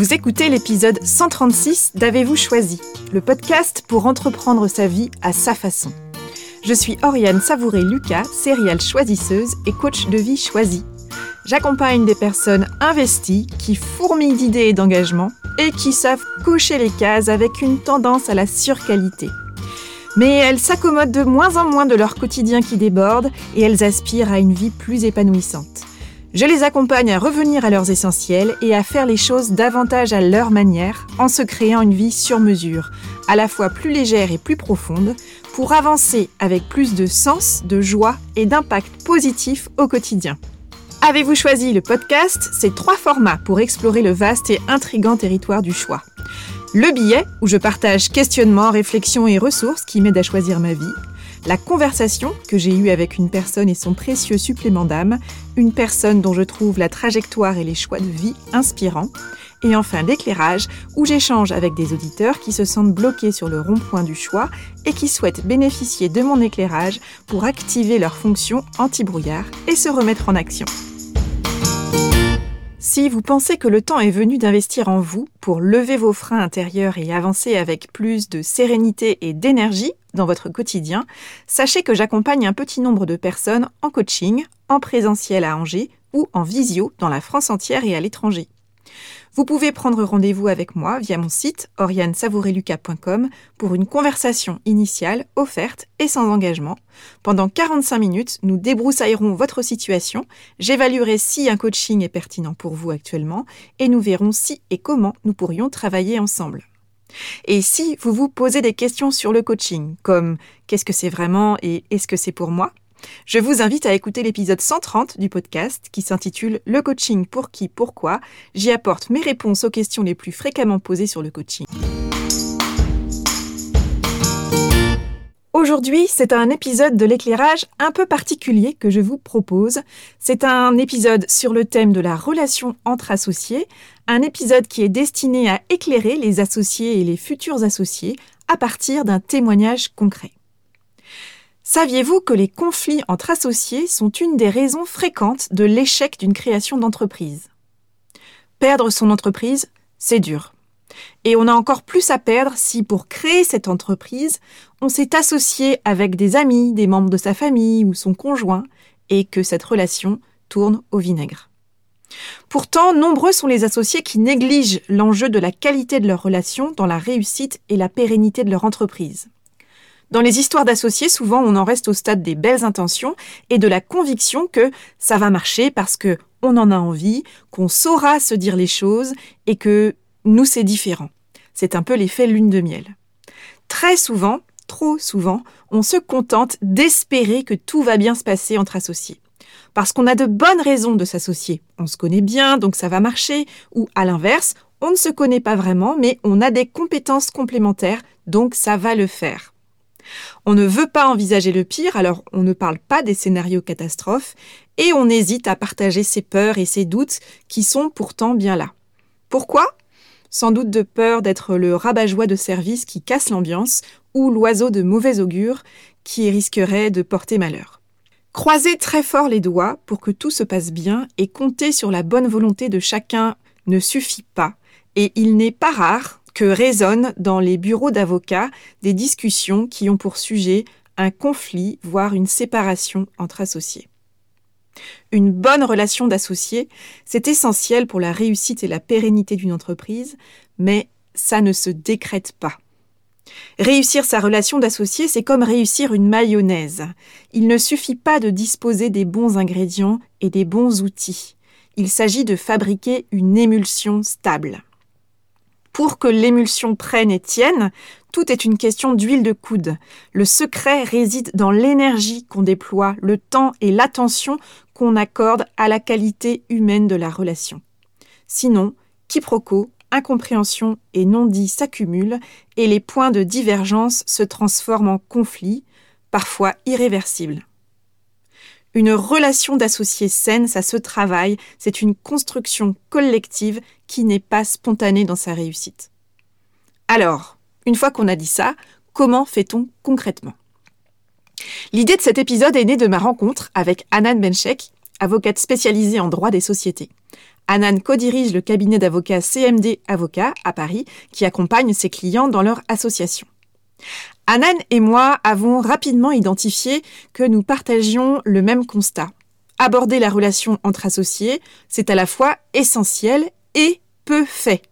Vous écoutez l'épisode 136 d'Avez-vous choisi, le podcast pour entreprendre sa vie à sa façon. Je suis Oriane Savouré-Lucas, céréale choisisseuse et coach de vie choisie. J'accompagne des personnes investies qui fourmillent d'idées et d'engagement et qui savent cocher les cases avec une tendance à la surqualité. Mais elles s'accommodent de moins en moins de leur quotidien qui déborde et elles aspirent à une vie plus épanouissante. Je les accompagne à revenir à leurs essentiels et à faire les choses davantage à leur manière en se créant une vie sur mesure, à la fois plus légère et plus profonde, pour avancer avec plus de sens, de joie et d'impact positif au quotidien. Avez-vous choisi le podcast? C'est trois formats pour explorer le vaste et intrigant territoire du choix. Le billet, où je partage questionnements, réflexions et ressources qui m'aident à choisir ma vie la conversation que j'ai eue avec une personne et son précieux supplément d'âme, une personne dont je trouve la trajectoire et les choix de vie inspirants, et enfin l'éclairage, où j'échange avec des auditeurs qui se sentent bloqués sur le rond-point du choix et qui souhaitent bénéficier de mon éclairage pour activer leur fonction anti-brouillard et se remettre en action. Si vous pensez que le temps est venu d'investir en vous pour lever vos freins intérieurs et avancer avec plus de sérénité et d'énergie dans votre quotidien, sachez que j'accompagne un petit nombre de personnes en coaching, en présentiel à Angers ou en visio dans la France entière et à l'étranger. Vous pouvez prendre rendez-vous avec moi via mon site oriansavoureluca.com pour une conversation initiale offerte et sans engagement. Pendant 45 minutes, nous débroussaillerons votre situation, j'évaluerai si un coaching est pertinent pour vous actuellement et nous verrons si et comment nous pourrions travailler ensemble. Et si vous vous posez des questions sur le coaching, comme qu'est-ce que c'est vraiment? et est-ce que c'est pour moi? Je vous invite à écouter l'épisode 130 du podcast qui s'intitule Le coaching pour qui, pourquoi. J'y apporte mes réponses aux questions les plus fréquemment posées sur le coaching. Aujourd'hui, c'est un épisode de l'éclairage un peu particulier que je vous propose. C'est un épisode sur le thème de la relation entre associés, un épisode qui est destiné à éclairer les associés et les futurs associés à partir d'un témoignage concret. Saviez-vous que les conflits entre associés sont une des raisons fréquentes de l'échec d'une création d'entreprise? Perdre son entreprise, c'est dur. Et on a encore plus à perdre si, pour créer cette entreprise, on s'est associé avec des amis, des membres de sa famille ou son conjoint, et que cette relation tourne au vinaigre. Pourtant, nombreux sont les associés qui négligent l'enjeu de la qualité de leur relation dans la réussite et la pérennité de leur entreprise. Dans les histoires d'associés, souvent on en reste au stade des belles intentions et de la conviction que ça va marcher parce que on en a envie, qu'on saura se dire les choses et que nous c'est différent. C'est un peu l'effet lune de miel. Très souvent, trop souvent, on se contente d'espérer que tout va bien se passer entre associés. Parce qu'on a de bonnes raisons de s'associer. On se connaît bien, donc ça va marcher. Ou à l'inverse, on ne se connaît pas vraiment, mais on a des compétences complémentaires, donc ça va le faire. On ne veut pas envisager le pire, alors on ne parle pas des scénarios catastrophes, et on hésite à partager ses peurs et ses doutes qui sont pourtant bien là. Pourquoi? Sans doute de peur d'être le rabat-joie de service qui casse l'ambiance, ou l'oiseau de mauvais augure qui risquerait de porter malheur. Croisez très fort les doigts pour que tout se passe bien et compter sur la bonne volonté de chacun ne suffit pas, et il n'est pas rare que résonnent dans les bureaux d'avocats des discussions qui ont pour sujet un conflit, voire une séparation entre associés. Une bonne relation d'associés, c'est essentiel pour la réussite et la pérennité d'une entreprise, mais ça ne se décrète pas. Réussir sa relation d'associé, c'est comme réussir une mayonnaise. Il ne suffit pas de disposer des bons ingrédients et des bons outils. Il s'agit de fabriquer une émulsion stable. Pour que l'émulsion prenne et tienne, tout est une question d'huile de coude. Le secret réside dans l'énergie qu'on déploie, le temps et l'attention qu'on accorde à la qualité humaine de la relation. Sinon, quiproquo, incompréhension et non-dit s'accumulent et les points de divergence se transforment en conflits, parfois irréversibles. Une relation d'associés saine, ça se travaille, c'est une construction collective qui n'est pas spontanée dans sa réussite. Alors, une fois qu'on a dit ça, comment fait-on concrètement? L'idée de cet épisode est née de ma rencontre avec Anan Benchek, avocate spécialisée en droit des sociétés. Anan co-dirige le cabinet d'avocats CMD Avocats à Paris qui accompagne ses clients dans leur association. Anan et moi avons rapidement identifié que nous partagions le même constat. Aborder la relation entre associés, c'est à la fois essentiel et peu fait.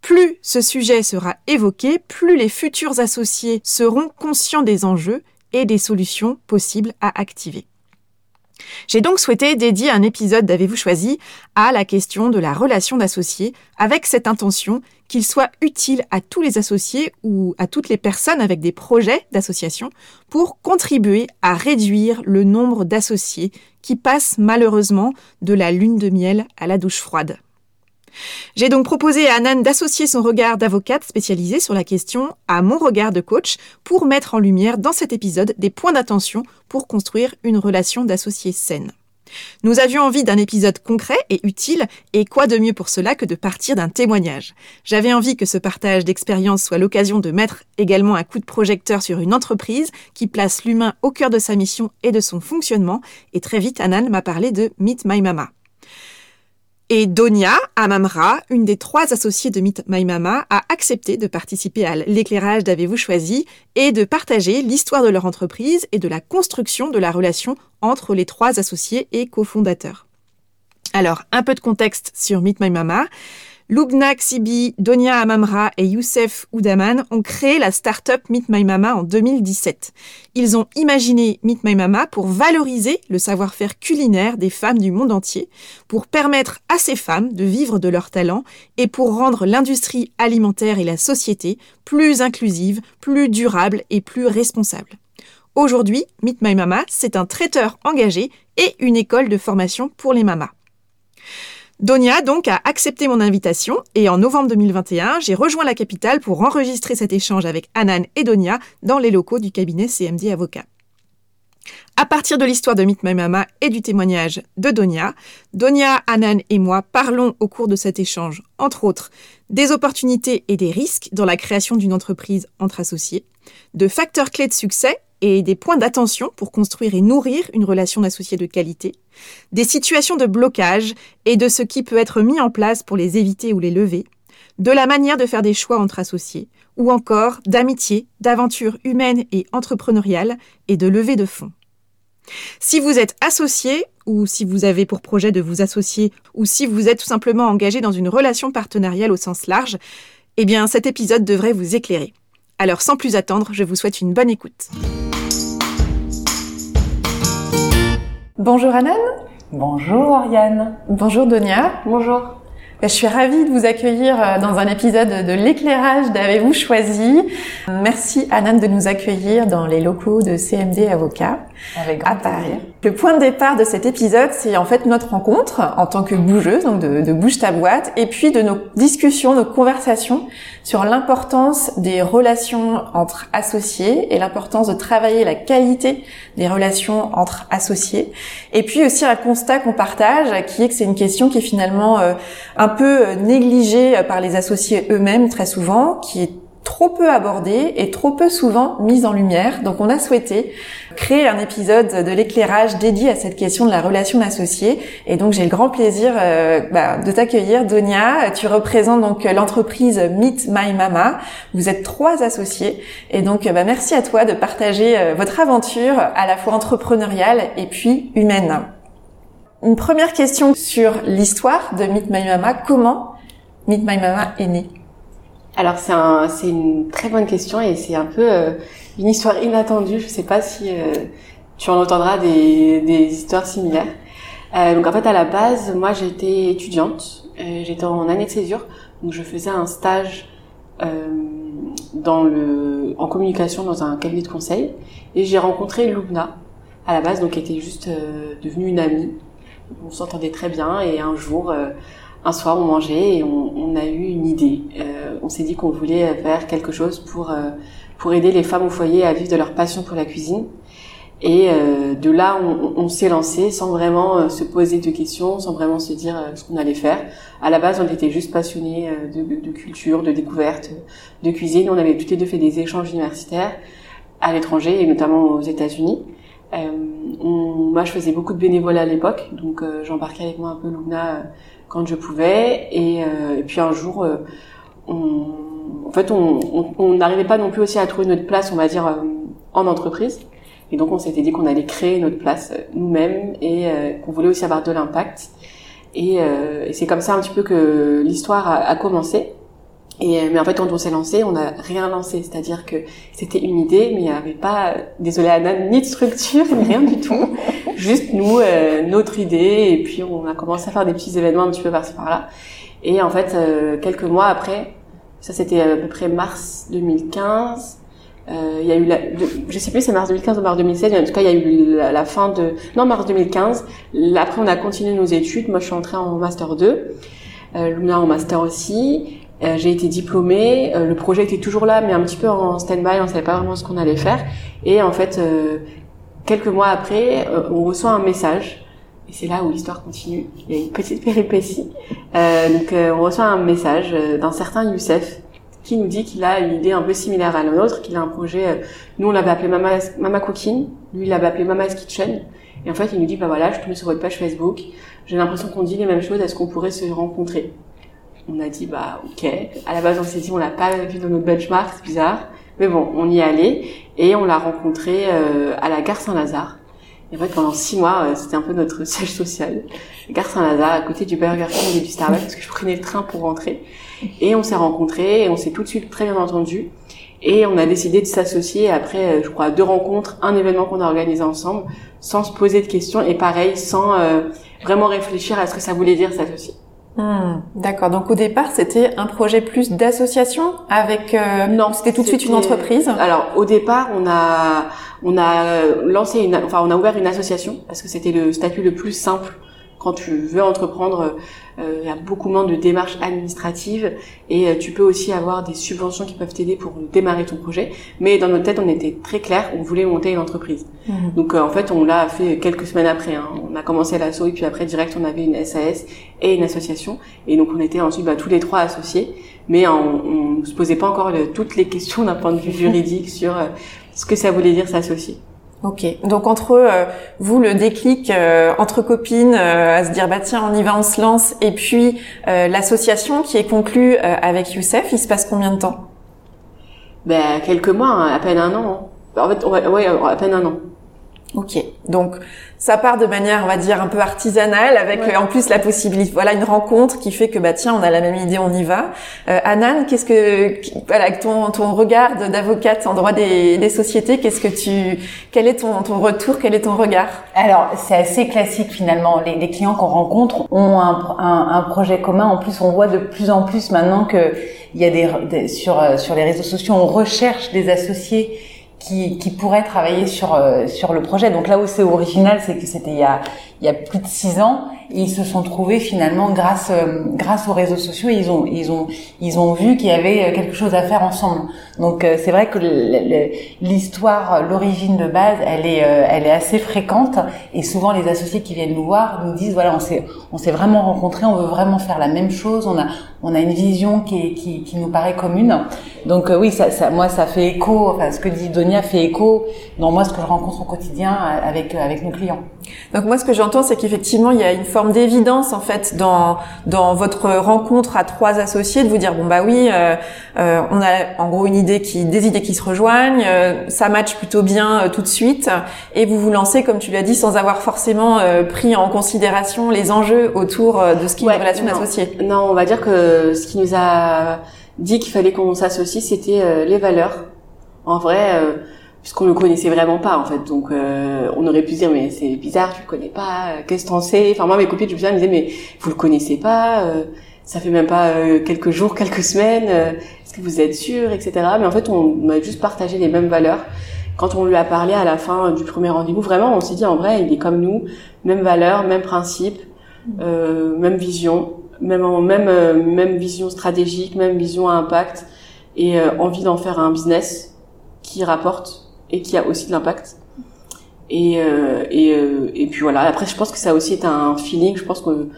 Plus ce sujet sera évoqué, plus les futurs associés seront conscients des enjeux et des solutions possibles à activer. J'ai donc souhaité dédier un épisode d'Avez-vous choisi à la question de la relation d'associés avec cette intention qu'il soit utile à tous les associés ou à toutes les personnes avec des projets d'association pour contribuer à réduire le nombre d'associés qui passent malheureusement de la lune de miel à la douche froide. J'ai donc proposé à Anan d'associer son regard d'avocate spécialisée sur la question à mon regard de coach pour mettre en lumière dans cet épisode des points d'attention pour construire une relation d'associé saine. Nous avions envie d'un épisode concret et utile, et quoi de mieux pour cela que de partir d'un témoignage? J'avais envie que ce partage d'expérience soit l'occasion de mettre également un coup de projecteur sur une entreprise qui place l'humain au cœur de sa mission et de son fonctionnement, et très vite Anan m'a parlé de Meet My Mama. Et Donia Amamra, une des trois associées de Meet My Mama, a accepté de participer à l'éclairage d'Avez-vous choisi et de partager l'histoire de leur entreprise et de la construction de la relation entre les trois associés et cofondateurs. Alors, un peu de contexte sur Meet My Mama. Lubna Ksibi, Donia Amamra et Youssef Oudaman ont créé la start-up Meet My Mama en 2017. Ils ont imaginé Meet My Mama pour valoriser le savoir-faire culinaire des femmes du monde entier, pour permettre à ces femmes de vivre de leur talent et pour rendre l'industrie alimentaire et la société plus inclusive, plus durable et plus responsable. Aujourd'hui, Meet My Mama, c'est un traiteur engagé et une école de formation pour les mamas. Donia donc a accepté mon invitation et en novembre 2021, j'ai rejoint la capitale pour enregistrer cet échange avec Anan et Donia dans les locaux du cabinet CMD Avocat. À partir de l'histoire de Meet My Mama et du témoignage de Donia, Donia, Anan et moi parlons au cours de cet échange, entre autres, des opportunités et des risques dans la création d'une entreprise entre associés, de facteurs clés de succès et des points d'attention pour construire et nourrir une relation d'associés de qualité, des situations de blocage et de ce qui peut être mis en place pour les éviter ou les lever, de la manière de faire des choix entre associés, ou encore d'amitié, d'aventure humaine et entrepreneuriale et de levée de fonds. Si vous êtes associé, ou si vous avez pour projet de vous associer, ou si vous êtes tout simplement engagé dans une relation partenariale au sens large, eh bien cet épisode devrait vous éclairer. Alors sans plus attendre, je vous souhaite une bonne écoute. Bonjour Anan. Bonjour Oriane. Bonjour Donia. Bonjour. Je suis ravie de vous accueillir euh, dans un épisode de l'éclairage d'Avez-vous choisi. Merci Anan de nous accueillir dans les locaux de CMD Avocat Avec grand à Paris. Le point de départ de cet épisode, c'est en fait notre rencontre en tant que bougeuse, donc de, bouge ta boîte, et puis de nos discussions, nos conversations sur l'importance des relations entre associés et l'importance de travailler la qualité des relations entre associés. Et puis aussi un constat qu'on partage, qui est que c'est une question qui est finalement euh, un peu négligée par les associés eux-mêmes très souvent, qui est trop peu abordée et trop peu souvent mise en lumière. Donc on a souhaité créer un épisode de l'éclairage dédié à cette question de la relation d'associés. Et donc j'ai le grand plaisir euh, bah, de t'accueillir, Donia. Tu représentes donc l'entreprise Meet My Mama. Vous êtes trois associés. Et donc bah, merci à toi de partager euh, votre aventure à la fois entrepreneuriale et puis humaine. Une première question sur l'histoire de Meet My Mama. Comment Meet My Mama est né alors c'est un, c'est une très bonne question et c'est un peu euh, une histoire inattendue. Je sais pas si euh, tu en entendras des, des histoires similaires. Euh, donc en fait à la base, moi j'étais étudiante, euh, j'étais en année de césure, donc je faisais un stage dans le en communication dans un cabinet de conseil et j'ai rencontré Lubna à la base, donc qui était juste devenue une amie. On s'entendait très bien et un jour un soir, on mangeait et on, a eu une idée. Euh, on s'est dit qu'on voulait faire quelque chose pour euh, pour aider les femmes au foyer à vivre de leur passion pour la cuisine. Et euh, de là, on, s'est lancé sans vraiment se poser de questions, sans vraiment se dire ce qu'on allait faire. À la base, on était juste passionnés de, de, culture, de découverte, de cuisine. On avait toutes les deux fait des échanges universitaires à l'étranger et notamment aux États-Unis. moi, je faisais beaucoup de bénévolat à l'époque, donc j'embarquais avec moi un peu Luna quand je pouvais. Et, et puis un jour, on, en fait, on n'arrivait pas non plus aussi à trouver notre place, on va dire, en entreprise. Et donc on s'était dit qu'on allait créer notre place nous-mêmes et qu'on voulait aussi avoir de l'impact. Et, c'est comme ça un petit peu que l'histoire a commencé. Et, euh, mais en fait, quand on s'est lancé, on n'a rien lancé. C'est-à-dire que c'était une idée, mais il n'y avait pas, désolé Anna, ni de structure, ni rien du tout. Juste nous, euh, notre idée, et puis on a commencé à faire des petits événements un petit peu par-ci par-là. Et en fait, euh, quelques mois après, ça c'était à peu près mars 2015, il y a eu la, je sais plus c'est mars 2015 ou mars 2016, mais en tout cas il y a eu la, fin de, non mars 2015. Après on a continué nos études. Moi je suis entrée en master 2, euh, Luna en master aussi. Euh, j'ai été diplômée, euh, le projet était toujours là, mais un petit peu en stand-by, on savait pas vraiment ce qu'on allait faire. Et en fait, euh, quelques mois après, on reçoit un message, et c'est là où l'histoire continue. Il y a une petite péripétie. donc, on reçoit un message d'un certain Youssef qui nous dit qu'il a une idée un peu similaire à la nôtre, qu'il a un projet. nous, on l'avait appelé Mama, Cooking, lui, il l'avait appelé Mama's Kitchen. Et en fait, il nous dit, bah voilà, je tombe sur votre page Facebook. J'ai l'impression qu'on dit les mêmes choses. Est-ce qu'on pourrait se rencontrer on a dit bah ok. À la base on s'est dit on l'a pas vu dans notre benchmark, c'est bizarre. Mais bon, on y allé et on l'a rencontré euh, à la gare Saint-Lazare. Et en fait pendant six mois euh, c'était un peu notre siège social. Gare Saint-Lazare à côté du Burger King et du Starbucks parce que je prenais le train pour rentrer. Et on s'est rencontrés et on s'est tout de suite très bien entendu. Et on a décidé de s'associer après, euh, je crois, deux rencontres, un événement qu'on a organisé ensemble, sans se poser de questions et pareil, sans vraiment réfléchir à ce que ça voulait dire s'associer. Hmm, d'accord. Donc au départ, c'était un projet plus d'association avec euh, non, c'était tout de suite une entreprise? Alors au départ, on a on a lancé une enfin on a ouvert une association parce que c'était le statut le plus simple quand tu veux entreprendre il y a beaucoup moins de démarches administratives et euh, tu peux aussi avoir des subventions qui peuvent t'aider pour démarrer ton projet. Mais dans notre tête, on était très clair, on voulait monter une entreprise. Mhm. Donc euh, en fait, on l'a fait quelques semaines après. Hein. On a commencé l'assaut et puis après direct, on avait une SAS et une association. Et donc on était ensuite bah, tous les trois associés, mais on, ne se posait pas encore toutes les questions d'un point de vue juridique sur ce que ça voulait dire s'associer. Ok. Donc entre euh, vous le déclic euh, entre copines euh, à se dire bah tiens on y va on se lance et puis l'association qui est conclue avec Youssef, il se passe combien de temps? Ben quelques mois, hein, à peine un an. Hein. En fait, ouais, à peine un an. Ok. Donc ça part de manière, on va dire, un peu artisanale, avec euh, en plus la possibilité, voilà, une rencontre qui fait que bah tiens, on a la même idée, on y va. Euh, Anan, qu'est-ce que, voilà, ton ton regard d'avocate en droit des, des sociétés, qu'est-ce que tu, quel est ton ton retour, quel est ton regard? Alors c'est assez classique finalement. Les, les clients qu'on rencontre ont un, un, un, projet commun. En plus, on voit de plus en plus maintenant que il y a des, des sur euh, sur les réseaux sociaux, on recherche des associés qui, qui travailler sur euh, sur le projet. Donc là où c'est original, c'est que c'était il y a il y a plus de six ans ils se sont trouvés finalement grâce euh, grâce aux réseaux sociaux ils ont ils ont ils ont vu qu'il y avait euh, quelque chose à faire ensemble. Donc euh, c'est vrai que l'histoire l'origine de base elle est elle est assez fréquente et souvent les associés qui viennent nous voir nous disent voilà on s'est on s'est vraiment rencontrés on veut vraiment faire la même chose on a on a une vision qui qui, qui nous paraît commune. Donc oui ça, ça moi ça fait écho enfin ce que dit Donia fait écho dans moi ce que je rencontre au quotidien avec avec nos clients donc moi ce que j'entends c'est qu'effectivement il y a une forme d'évidence en fait dans dans votre rencontre à trois associés de vous dire bon bah oui euh, euh, on a en gros une idée qui des idées qui se rejoignent euh, ça match plutôt bien euh, tout de suite et vous vous lancez comme tu l'as dit sans avoir forcément euh, pris en considération les enjeux autour de ce qui est une relation d'associé non on va dire que ce qui nous a dit qu'il fallait qu'on s'associe c'était les valeurs. En vrai puisqu'on le connaissait vraiment pas en fait. Donc euh, on aurait pu dire mais c'est bizarre, tu le connais pas, euh, qu'est-ce que t'en sais? Enfin moi mes copines je me disaient mais vous le connaissez pas, euh, ça fait même pas quelques jours, quelques semaines, est-ce que vous êtes sûr, etc. Mais en fait on a juste partagé les mêmes valeurs. Quand on lui a parlé à la fin du premier rendez-vous, vraiment on s'est dit en vrai il est comme nous, même valeurs, même principe, même vision, même même même vision stratégique, même vision à impact et envie d'en faire un business qui rapporte et qui a aussi de l'impact. Et, euh, et, euh, et puis voilà, après je pense que ça aussi est un feeling, je pense que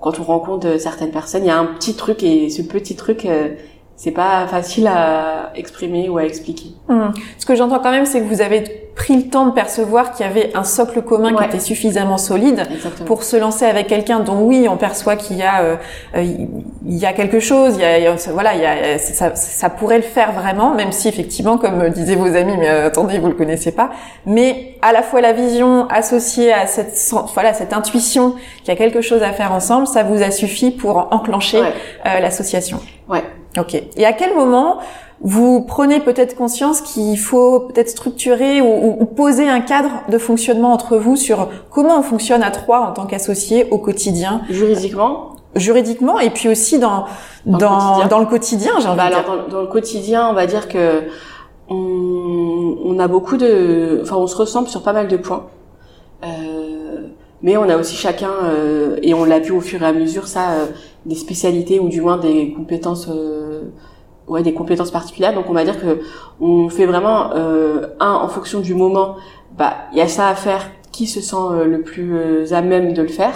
quand on rencontre certaines personnes, il y a un petit truc et ce petit truc, euh, c'est pas facile à exprimer ou à expliquer. Hum. Ce que j'entends quand même, c'est que vous avez pris le temps de percevoir qu'il y avait un socle commun qui était suffisamment solide pour se lancer avec quelqu'un dont oui, on perçoit qu'il y a euh, euh, il y a quelque chose, il y a, voilà, il y a, ça, ça, pourrait le faire vraiment, même si effectivement, comme disaient vos amis, mais attendez, vous le connaissez pas, mais à la fois la vision associée à cette voilà cette intuition qu'il y a quelque chose à faire ensemble, ça vous a suffi pour enclencher l'association. Ouais. Ok. Et à quel moment vous prenez peut-être conscience qu'il faut peut-être structurer ou, poser un cadre de fonctionnement entre vous sur comment on fonctionne à trois en tant qu'associés au quotidien? Juridiquement? Juridiquement et puis aussi dans dans, dans, le quotidien, j'ai envie bah de dire. Alors, dans, le quotidien, on va dire que on, on, a beaucoup de, enfin, on se ressemble sur pas mal de points. Euh, mais on a aussi chacun, euh, et on l'a vu au fur et à mesure, ça, euh, des spécialités ou du moins des compétences euh, ouais des compétences particulières. Donc on va dire que on fait vraiment euh, un en fonction du moment bah il y a ça à faire qui se sent euh, le plus euh, à même de le faire.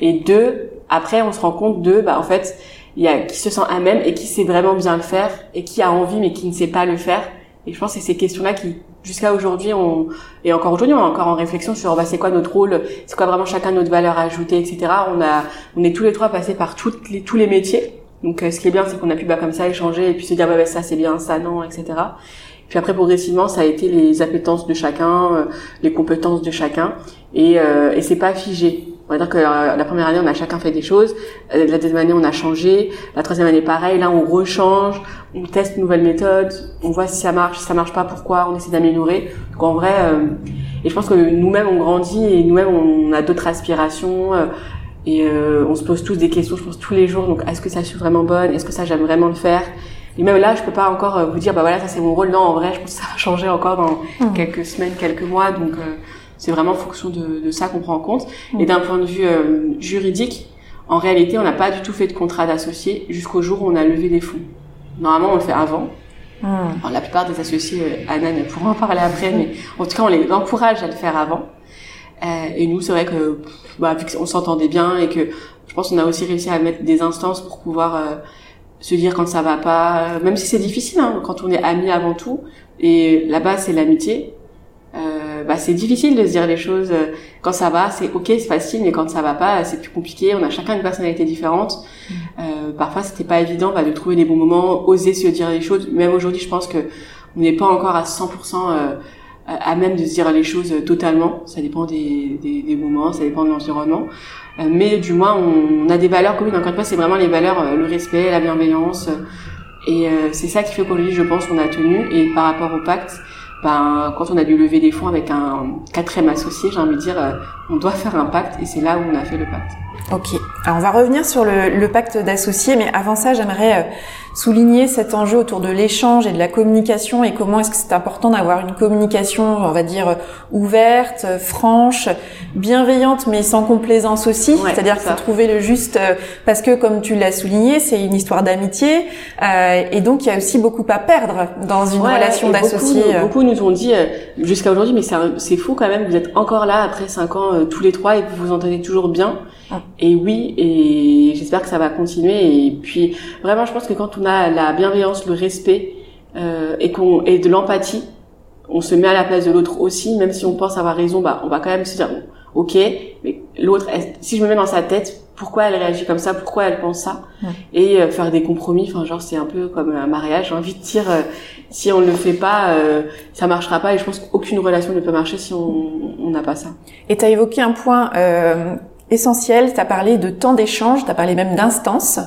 Et deux après on se rend compte de bah en fait il y a qui se sent à même et qui sait vraiment bien le faire et qui a envie mais qui ne sait pas le faire. Et je pense que c'est ces questions là qui jusqu'à aujourd'hui on et encore aujourd'hui on est encore en réflexion sur bah c'est quoi notre rôle c'est quoi vraiment chacun notre valeur ajoutée etc on a on est tous les trois passés par toutes les tous les métiers donc euh, ce qui est bien, c'est qu'on a pu bah, comme ça échanger et puis se dire bah, bah ça c'est bien, ça non, etc. Puis après progressivement, ça a été les appétences de chacun, euh, les compétences de chacun, et, euh, et c'est pas figé. On va dire que euh, la première année, on a chacun fait des choses. La deuxième année, on a changé. La troisième année, pareil. Là, on rechange, on teste une nouvelle méthode, on voit si ça marche, si ça marche pas, pourquoi, on essaie d'améliorer. Donc en vrai, et je pense que nous-mêmes, on grandit et nous-mêmes, on a d'autres aspirations. Et euh, on se pose tous des questions, je pense, tous les jours. Donc, est-ce que ça, je suis vraiment bonne? Est-ce que ça, j'aime vraiment le faire? Et même là, je peux pas encore euh, vous dire, bah voilà, ça c'est mon rôle. Non, en vrai, je pense que ça va changer encore dans mmh. quelques semaines, quelques mois. Donc, euh, c'est vraiment en fonction de, de ça qu'on prend en compte. Et mmh. d'un point de vue juridique, en réalité, on n'a pas du tout fait de contrat d'associé jusqu'au jour où on a levé des fonds. Normalement, on le fait avant. Mmh. la plupart des associés, Anna ne pourra en parler après, mais en tout cas, on les encourage à le faire avant. Euh, et nous, c'est vrai que bah, vu qu'on s'entendait bien et que je pense qu'on a aussi réussi à mettre des instances pour pouvoir euh, se dire quand ça va pas, même si c'est difficile, hein, quand on est amis avant tout. Et là-bas, c'est l'amitié. Euh, bah, c'est difficile de se dire les choses euh, quand ça va c'est ok c'est facile mais quand ça va pas c'est plus compliqué on a chacun une personnalité différente mmh. euh, parfois c'était pas évident bah, de trouver les bons moments oser se dire les choses même aujourd'hui je pense que on n'est pas encore à 100% euh, à même de se dire les choses totalement. Ça dépend des, des, des moments, ça dépend de l'environnement. Euh, mais du moins, on, a des valeurs communes. Encore une fois, c'est vraiment les valeurs, le respect, la bienveillance. Et euh, c'est ça qui fait qu'aujourd'hui, je pense qu'on a tenu. Et par rapport au pacte, ben, quand on a dû lever des fonds avec un quatrième associé, j'ai envie de dire, on doit faire un pacte. Et c'est là où on a fait le pacte. Ok. Alors on va revenir sur le, le pacte d'associés, mais avant ça, j'aimerais souligner cet enjeu autour de l'échange et de la communication et comment est-ce que c'est important d'avoir une communication, on va dire, ouverte, franche, bienveillante, mais sans complaisance aussi. C'est-à-dire qu'il faut trouver le juste, euh, parce que comme tu l'as souligné, c'est une histoire d'amitié, euh, et donc il y a aussi beaucoup à perdre dans une relation d'associé. Beaucoup, beaucoup, nous ont dit euh, jusqu'à aujourd'hui, mais c'est fou quand même, vous êtes encore là après cinq ans euh, tous les trois et vous vous entendez toujours bien. Ah. Et oui, et j'espère que ça va continuer. Et puis vraiment, je pense que quand on a la bienveillance, le respect euh, et qu'on et de l'empathie, on se met à la place de l'autre aussi, même si on pense avoir raison, bah on va quand même se dire ok, mais l'autre, si je me mets dans sa tête, pourquoi elle réagit comme ça, pourquoi elle pense ça, et euh, faire des compromis. Enfin genre c'est un peu comme un mariage. J'ai envie de dire euh, si on ne le fait pas, euh, ça marchera pas. Et je pense qu'aucune relation ne peut marcher si on n'a pas ça. Et tu as évoqué un point euh, essentiel. Tu as parlé de temps d'échange, tu as parlé même d'instance.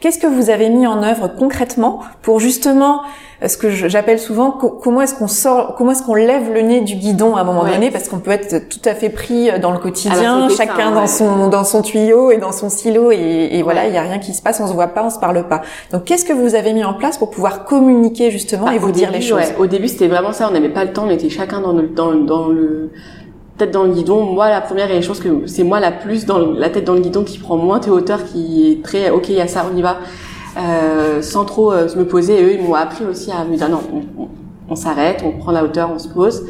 Qu'est-ce que vous avez mis en œuvre concrètement pour justement euh, ce que j'appelle souvent comment est-ce qu'on sort, comment est-ce qu'on lève le nez du guidon à un moment donné parce qu'on peut être tout à fait pris euh, dans le quotidien, chacun dans son dans son tuyau et dans son silo et, et voilà, il y a rien qui se passe, on se voit pas, on se parle pas. Donc qu'est-ce que vous avez mis en place pour pouvoir communiquer justement bah, et vous dire les choses? Au début, c'était vraiment ça, on n'avait pas le temps, on était chacun dans le dans, dans le tête dans le guidon. Moi, la première, et je pense que c'est moi la plus dans la tête dans le guidon qui prend moins tes hauteurs, qui est très, ok, il y a ça, on y va, euh, sans trop euh, me poser. Eux, ils m'ont appris aussi à me dire non, on, s'arrête, on prend la hauteur, on se pose.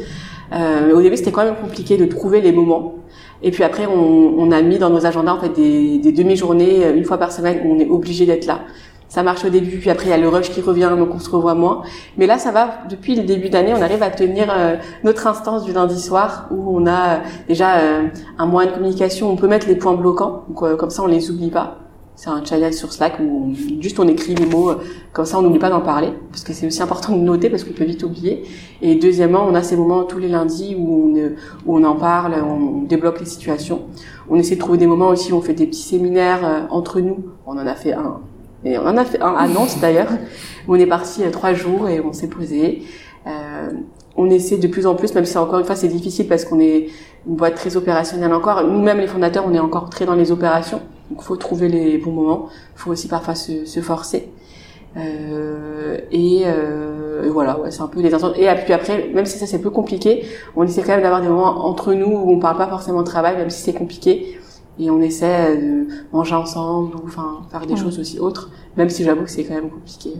Euh, au début, c'était quand même compliqué de trouver les moments. Et puis après, on, on a mis dans nos agendas en fait des, des demi-journées, euh, une fois par semaine, où on est obligé d'être là. Ça marche au début, puis après il y a le rush qui revient, donc on se revoit moins. Mais là, ça va. Depuis le début d'année, on arrive à tenir euh, notre instance du lundi soir où on a euh, déjà euh, un moyen de communication. On peut mettre les points bloquants, donc, comme ça on les oublie pas. C'est un channel sur Slack où juste on écrit les mots, comme ça on n'oublie pas d'en parler, parce que c'est aussi important de noter parce qu'on peut vite oublier. Et deuxièmement, on a ces moments tous les lundis où on, où on en parle, on débloque les situations. On essaie de trouver des moments aussi où on fait des petits séminaires entre nous. On en a fait un et on en a fait un à Nantes d'ailleurs, on est parti euh, trois jours et on s'est posé. Euh, on essaie de plus en plus, même si encore une fois c'est difficile parce qu'on est une boîte très opérationnelle encore. Nous-mêmes les fondateurs, on est encore très dans les opérations. Donc faut trouver les bons moments. Faut aussi parfois se, se forcer. Euh, et, euh, voilà, c'est un peu les Et puis après, même si ça c'est peu compliqué, on essaie quand même d'avoir des moments entre nous où on parle pas forcément de travail, même si c'est compliqué et on essaie de manger ensemble ou enfin faire des choses aussi autres, même si j'avoue que c'est quand même compliqué.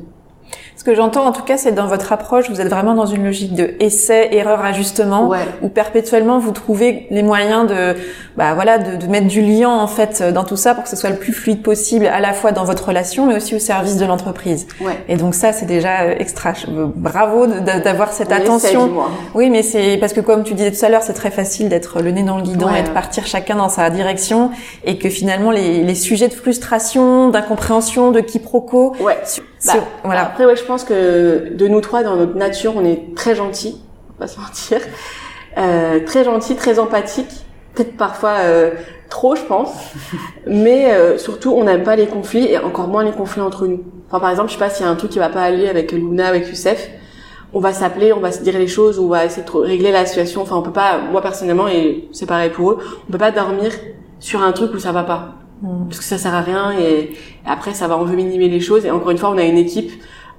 Ce que j'entends en tout cas, c'est dans votre approche, vous êtes vraiment dans une logique de essai, erreur, ajustement, où perpétuellement vous trouvez les moyens de, bah voilà, de, de, mettre du lien en fait dans tout ça pour que ce soit le plus fluide possible, à la fois dans votre relation, mais aussi au service de l'entreprise. Ouais. Et donc ça, c'est déjà euh, extra. Bravo d'avoir cette attention. Oui, mais c'est parce que comme tu disais tout à l'heure, c'est très facile d'être le nez dans le guidon et de partir chacun dans sa direction, et que finalement les, les sujets de frustration, d'incompréhension, de quiproquo, ouais. Bah, voilà. Après, ouais, je pense que de nous trois, dans notre nature, on est très gentils, on va pas se mentir, euh, très gentils, très empathiques, peut-être parfois euh, trop, je pense, mais euh, surtout, on n'aime pas les conflits et encore moins les conflits entre nous. Enfin, par exemple, je sais pas s'il y a un truc qui va pas aller avec Luna, avec Youssef, on va s'appeler, on va se dire les choses, on va essayer de régler la situation. Enfin, on peut pas, moi personnellement, et c'est pareil pour eux, on peut pas dormir sur un truc où ça va pas. Mm. parce que ça sert à rien et, après ça va envenimer les choses. Et encore une fois on a une équipe.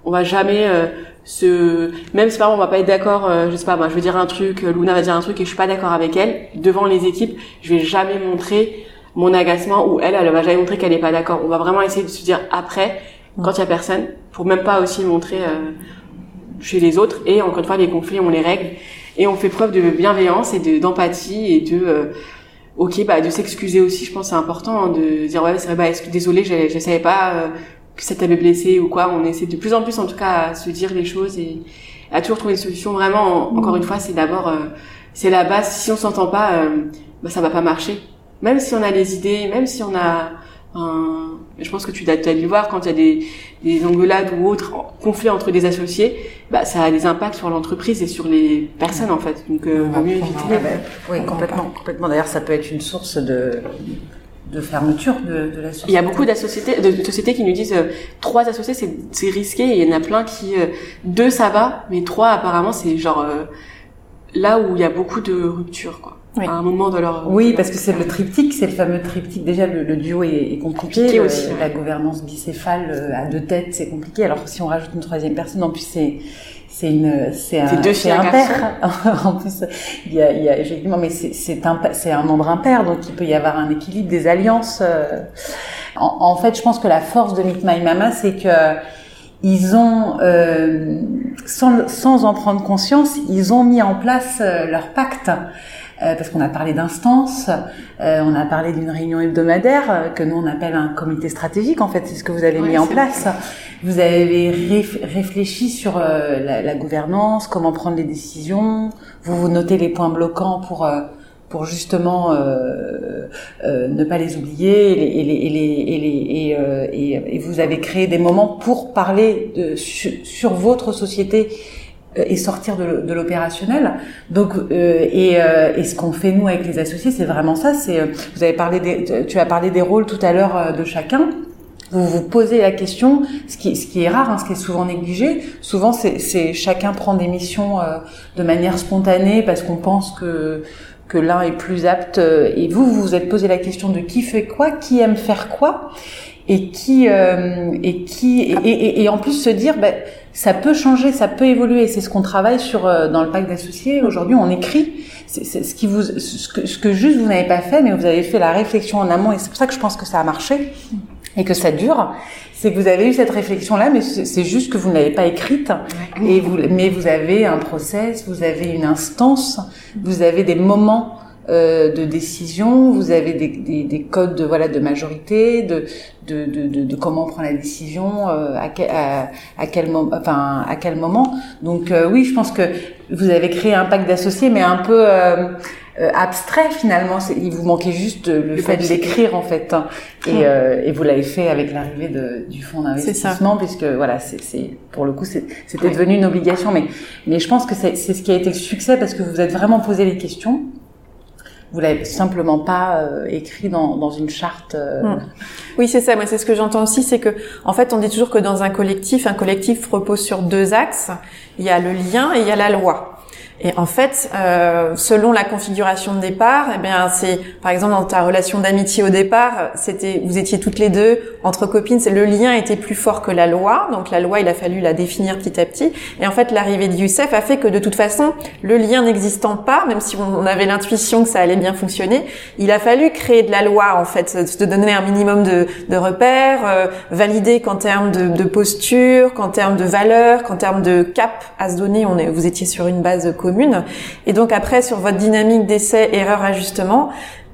On va jamais euh, se même si par on va pas être d'accord euh, je sais pas moi je vais dire un truc Luna va dire un truc et je suis pas d'accord avec elle devant les équipes je vais jamais montrer mon agacement ou elle elle va jamais montrer qu'elle est pas d'accord. On va vraiment essayer de se dire après mm. quand il y a personne pour même pas aussi montrer euh, chez les autres. Et encore une fois les conflits on les règle. Et on fait preuve de bienveillance et de d'empathie et de ok bah de s'excuser aussi je pense c'est important hein, de dire ouais c'est vrai bah désolé je, je savais pas euh, que ça t'avait blessé ou quoi. On essaie de plus en plus en tout cas à se dire les choses et à toujours trouver une solution. Vraiment encore une fois c'est d'abord euh, c'est la base. Si on s'entend pas euh, bah ça va pas marcher. Même si on a les idées même si on a un, je pense que tu dois le voir quand il y a des, des engueulades ou autres conflits entre des associés, bah, ça a des impacts sur l'entreprise et sur les personnes en fait. Donc, euh, vaut mieux éviter. oui, complètement, complètement. D'ailleurs, ça peut être une source de de fermeture de, de la société. Il y a beaucoup d'associés, de, sociétés qui nous disent euh, trois associés c'est risqué et il y en a plein qui euh, deux ça va mais trois apparemment c'est genre euh, là où il y a beaucoup de ruptures quoi oui. à un moment de leur oui parce que c'est le triptyque c'est le fameux triptyque déjà le, duo est, compliqué, euh, aussi, la gouvernance bicéphale euh, à deux têtes c'est compliqué alors si on rajoute une troisième personne en plus c'est c'est une c'est un c'est un père en plus il y a il y a effectivement mais c'est c'est un c'est un nombre impair donc il peut y avoir un équilibre des alliances euh. en, en fait je pense que la force de Meet My Mama c'est que ils ont, euh, sans, sans, en prendre conscience, ils ont mis en place leur pacte. Euh, parce qu'on a parlé d'instances, euh, on a parlé d'une réunion hebdomadaire euh, que nous on appelle un comité stratégique. En fait, c'est ce que vous avez mis en place. Vous avez réfléchi sur la, la, gouvernance, comment prendre les décisions. Vous vous notez les points bloquants pour pour justement euh, euh, ne pas les oublier et, les, et, les, et, les, et, et, vous avez créé des moments pour parler de, sur, sur votre société euh, et sortir de l'opérationnel. Donc, euh, et, euh, et, ce qu'on fait nous avec les associés, c'est vraiment ça. C'est, vous avez parlé des, tu as parlé des rôles tout à l'heure de chacun. Vous vous posez la question, ce qui, ce qui est rare, hein, ce qui est souvent négligé. Souvent, c'est chacun prend des missions de manière spontanée parce qu'on pense que que l'un est plus apte. Et vous, vous vous êtes posé la question de qui fait quoi, qui aime faire quoi et qui euh, et qui et, et, et, en plus se dire ben, ça peut changer, ça peut évoluer. C'est ce qu'on travaille sur euh, dans le pacte d'associés. Aujourd'hui, on écrit. C'est ce qui vous ce que, ce que juste vous n'avez pas fait, mais vous avez fait la réflexion en amont et c'est pour ça que je pense que ça a marché et que ça dure. C'est que vous avez eu cette réflexion là, mais c'est juste que vous ne l'avez pas écrite. Et vous mais vous avez un process, vous avez une instance, vous avez des moments euh, de décision, vous avez des, des, des, codes de voilà de majorité, de de, de, de, comment on prend la décision, euh, à, quel, à, quel moment, enfin à quel moment. Donc euh, oui, je pense que vous avez créé un pacte d'associés, mais un peu euh, abstrait finalement. Il vous manquait juste le, fait de l'écrire en fait, hein. et, et vous l'avez fait avec l'arrivée du fonds d'investissement, puisque voilà, c'est pour le coup c'était devenu une obligation. Mais mais je pense que c'est ce qui a été le succès parce que vous êtes vraiment posé les questions vous l'avez simplement pas euh, écrit dans, dans, une charte. Euh. Hmm. Oui, c'est ça. Moi, c'est ce que j'entends aussi, c'est que, en fait, on dit toujours que dans un collectif, un collectif repose sur deux axes. Il y a le lien et il y a la loi. Et en fait, euh, selon la configuration de départ, eh bien, c'est par exemple dans ta relation d'amitié au départ, c'était vous étiez toutes les deux entre copines, le lien était plus fort que la loi. Donc la loi, il a fallu la définir petit à petit. Et en fait, l'arrivée de Youssef a fait que de toute façon, le lien n'existant pas, même si on avait l'intuition que ça allait bien fonctionner, il a fallu créer de la loi en fait, de donner un minimum de, de repères, euh, valider qu'en termes de, de posture, qu'en termes de valeur, qu'en termes de cap à se donner, on est, vous étiez sur une base et donc après, sur votre dynamique d'essai, erreur, ajustement,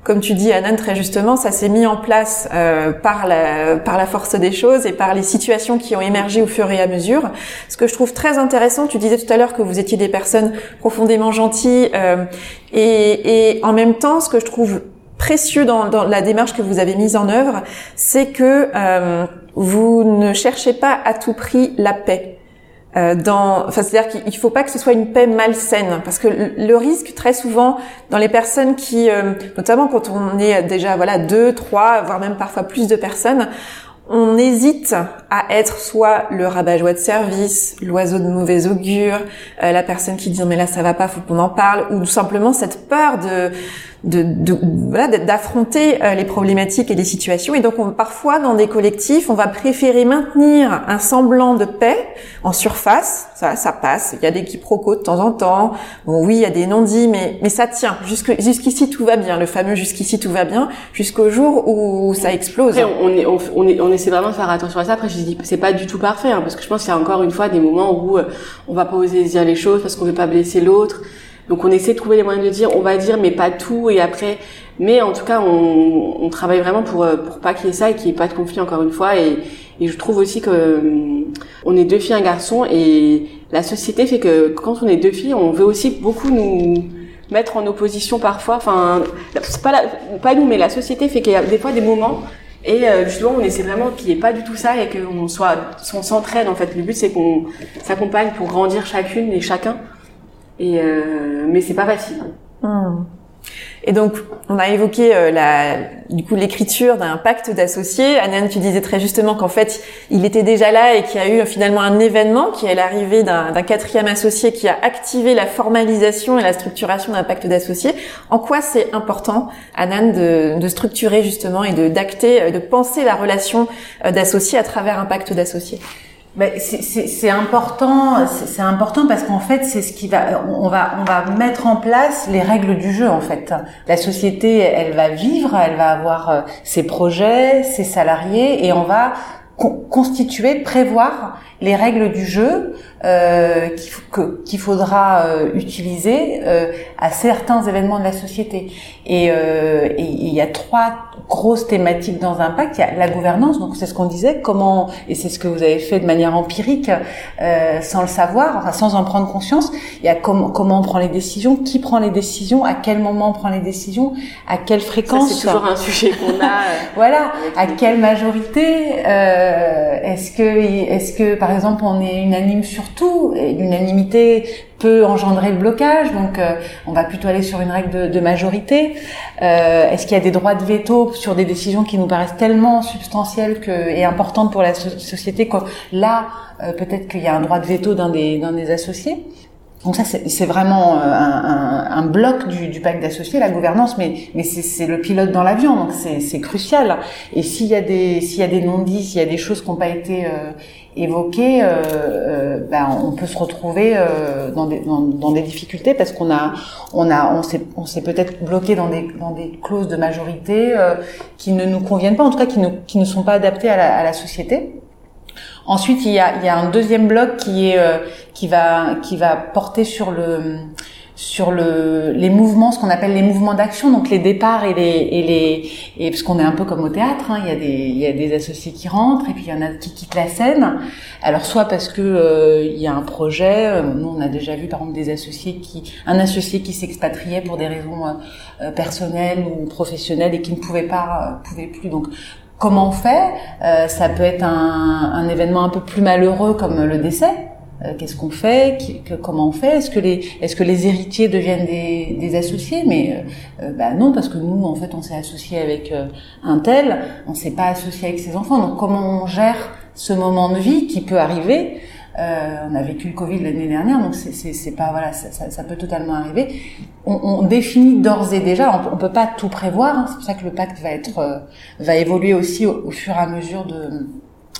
comme tu dis, Anan, très justement, ça s'est mis en place euh, par, la, par la force des choses et par les situations qui ont émergé au fur et à mesure. Ce que je trouve très intéressant, tu disais tout à l'heure que vous étiez des personnes profondément gentilles euh, et, et en même temps, ce que je trouve précieux dans, dans, la démarche que vous avez mise en œuvre, c'est que euh, vous ne cherchez pas à tout prix la paix. Euh, dans, enfin, c'est-à-dire qu'il ne faut pas que ce soit une paix malsaine, parce que le risque très souvent dans les personnes qui, euh, notamment quand on est déjà voilà deux, trois, voire même parfois plus de personnes, on hésite à être soit le rabat-joie de service, l'oiseau de mauvais augure, euh, la personne qui dit mais là ça va pas, faut qu'on en parle, ou tout simplement cette peur de de, de voilà d'affronter euh, les problématiques et les situations. Et donc on, parfois dans des collectifs on va préférer maintenir un semblant de paix en surface. Ça ça passe. Il y a des quiproquos de temps en temps. Bon oui il y a des non-dits mais mais ça tient. Jusqu'ici tout va bien. Le fameux jusqu'ici tout va bien. Jusqu'au jour où ça explose. On, est, essaie vraiment de faire attention à ça. Après je dis c'est pas du tout parfait hein, parce que je pense qu'il y a encore une fois des moments où euh, on va pas oser dire les choses parce qu'on veut pas blesser l'autre. Donc on essaie de trouver les moyens de dire, on va dire, mais pas tout, et après, mais en tout cas, on, travaille vraiment pour euh, pour pas qu'il y ait ça et qu'il n'y ait pas de conflit encore une fois. Et, je trouve aussi que euh, on est deux filles, un garçon, et la société fait que quand on est deux filles, on veut aussi beaucoup nous mettre en opposition parfois. Enfin, c'est pas pas nous, mais la société fait qu'il y a des fois des moments et euh, justement, on essaie vraiment qu'il n'y ait pas du tout ça et qu'on soit, on s'entraîne en fait. Le but c'est qu'on s'accompagne pour grandir chacune et chacun. Et euh, mais c'est pas facile. Hmm. Et donc, on a évoqué euh, du coup l'écriture d'un pacte d'associés. Anan, tu disais très justement qu'en fait, il était déjà là et qu'il y a eu finalement un événement qui est l'arrivée d'un quatrième associé qui a activé la formalisation et la structuration d'un pacte d'associés. En quoi c'est important, Anan, de, structurer justement et d'acter, euh, de penser la relation euh, d'associés à travers un pacte d'associés? C'est important, c'est important parce qu'en fait, c'est ce qui va, on va, on va mettre en place les règles du jeu en fait. La société, elle va vivre, elle va avoir euh, ses projets, ses salariés, et on va constituer, prévoir les règles du jeu euh, qu'il faudra euh, utiliser euh, à certains événements de la société. Et euh, il y a trois grosses thématiques dans un pacte. Il y a la gouvernance, donc c'est ce qu'on disait, comment et c'est ce que vous avez fait de manière empirique, euh, sans le savoir, enfin sans en prendre conscience. Il y a comment comment on prend les décisions, qui prend les décisions, à quel moment on prend les décisions, à quelle fréquence. C'est toujours un sujet qu'on a. voilà, à quelle majorité. est-ce que est-ce que par exemple on est unanime sur tout. L'unanimité peut engendrer le blocage, donc euh, on va plutôt aller sur une règle de, majorité. Euh, est-ce qu'il y a des droits de veto sur des décisions qui nous paraissent tellement substantielles que, et importantes pour la société que là, euh, peut-être qu'il y a un droit de veto d'un des, des associés? Donc ça, c'est vraiment un, bloc du, pacte d'associés, la gouvernance, mais, mais c'est le pilote dans l'avion, donc c'est crucial. Et s'il y a des s'il y a des non-dits, s'il y a des choses qui n'ont pas été évoquées, euh, euh, ben, on peut se retrouver euh, dans, des, dans, dans, des difficultés parce qu'on a on a on s'est on s'est peut-être bloqué dans des dans des clauses de majorité euh, qui ne nous conviennent pas, en tout cas qui ne qui ne sont pas adaptées à la, à la société. Ensuite, il y a, il y a un deuxième bloc qui est euh, qui va qui va porter sur le sur le, les mouvements, ce qu'on appelle les mouvements d'action, donc les départs et les et les et parce qu'on est un peu comme au théâtre, hein, il y a des il y a des associés qui rentrent et puis il y en a qui quittent la scène. Alors soit parce que euh, il y a un projet, euh, nous on a déjà vu par exemple des associés qui un associé qui s'expatriait pour des raisons euh, personnelles ou professionnelles et qui ne pouvait pas pouvait plus. Donc Comment on fait? Ça peut être un, un événement un peu plus malheureux comme le décès, euh, qu'est-ce qu'on fait, comment on fait, est-ce que les est-ce que les héritiers deviennent des, des associés? Mais euh, euh, bah non, parce que nous en fait on s'est associé avec un tel, on s'est pas associé avec ses enfants. Donc comment on gère ce moment de vie qui peut arriver? On a vécu le Covid l'année dernière, donc c'est pas voilà, ça, ça, ça, peut totalement arriver. On, on définit d'ores et déjà, on, on, peut pas tout prévoir. Hein, c'est pour ça que le pacte va être va évoluer aussi au, au, fur et à mesure de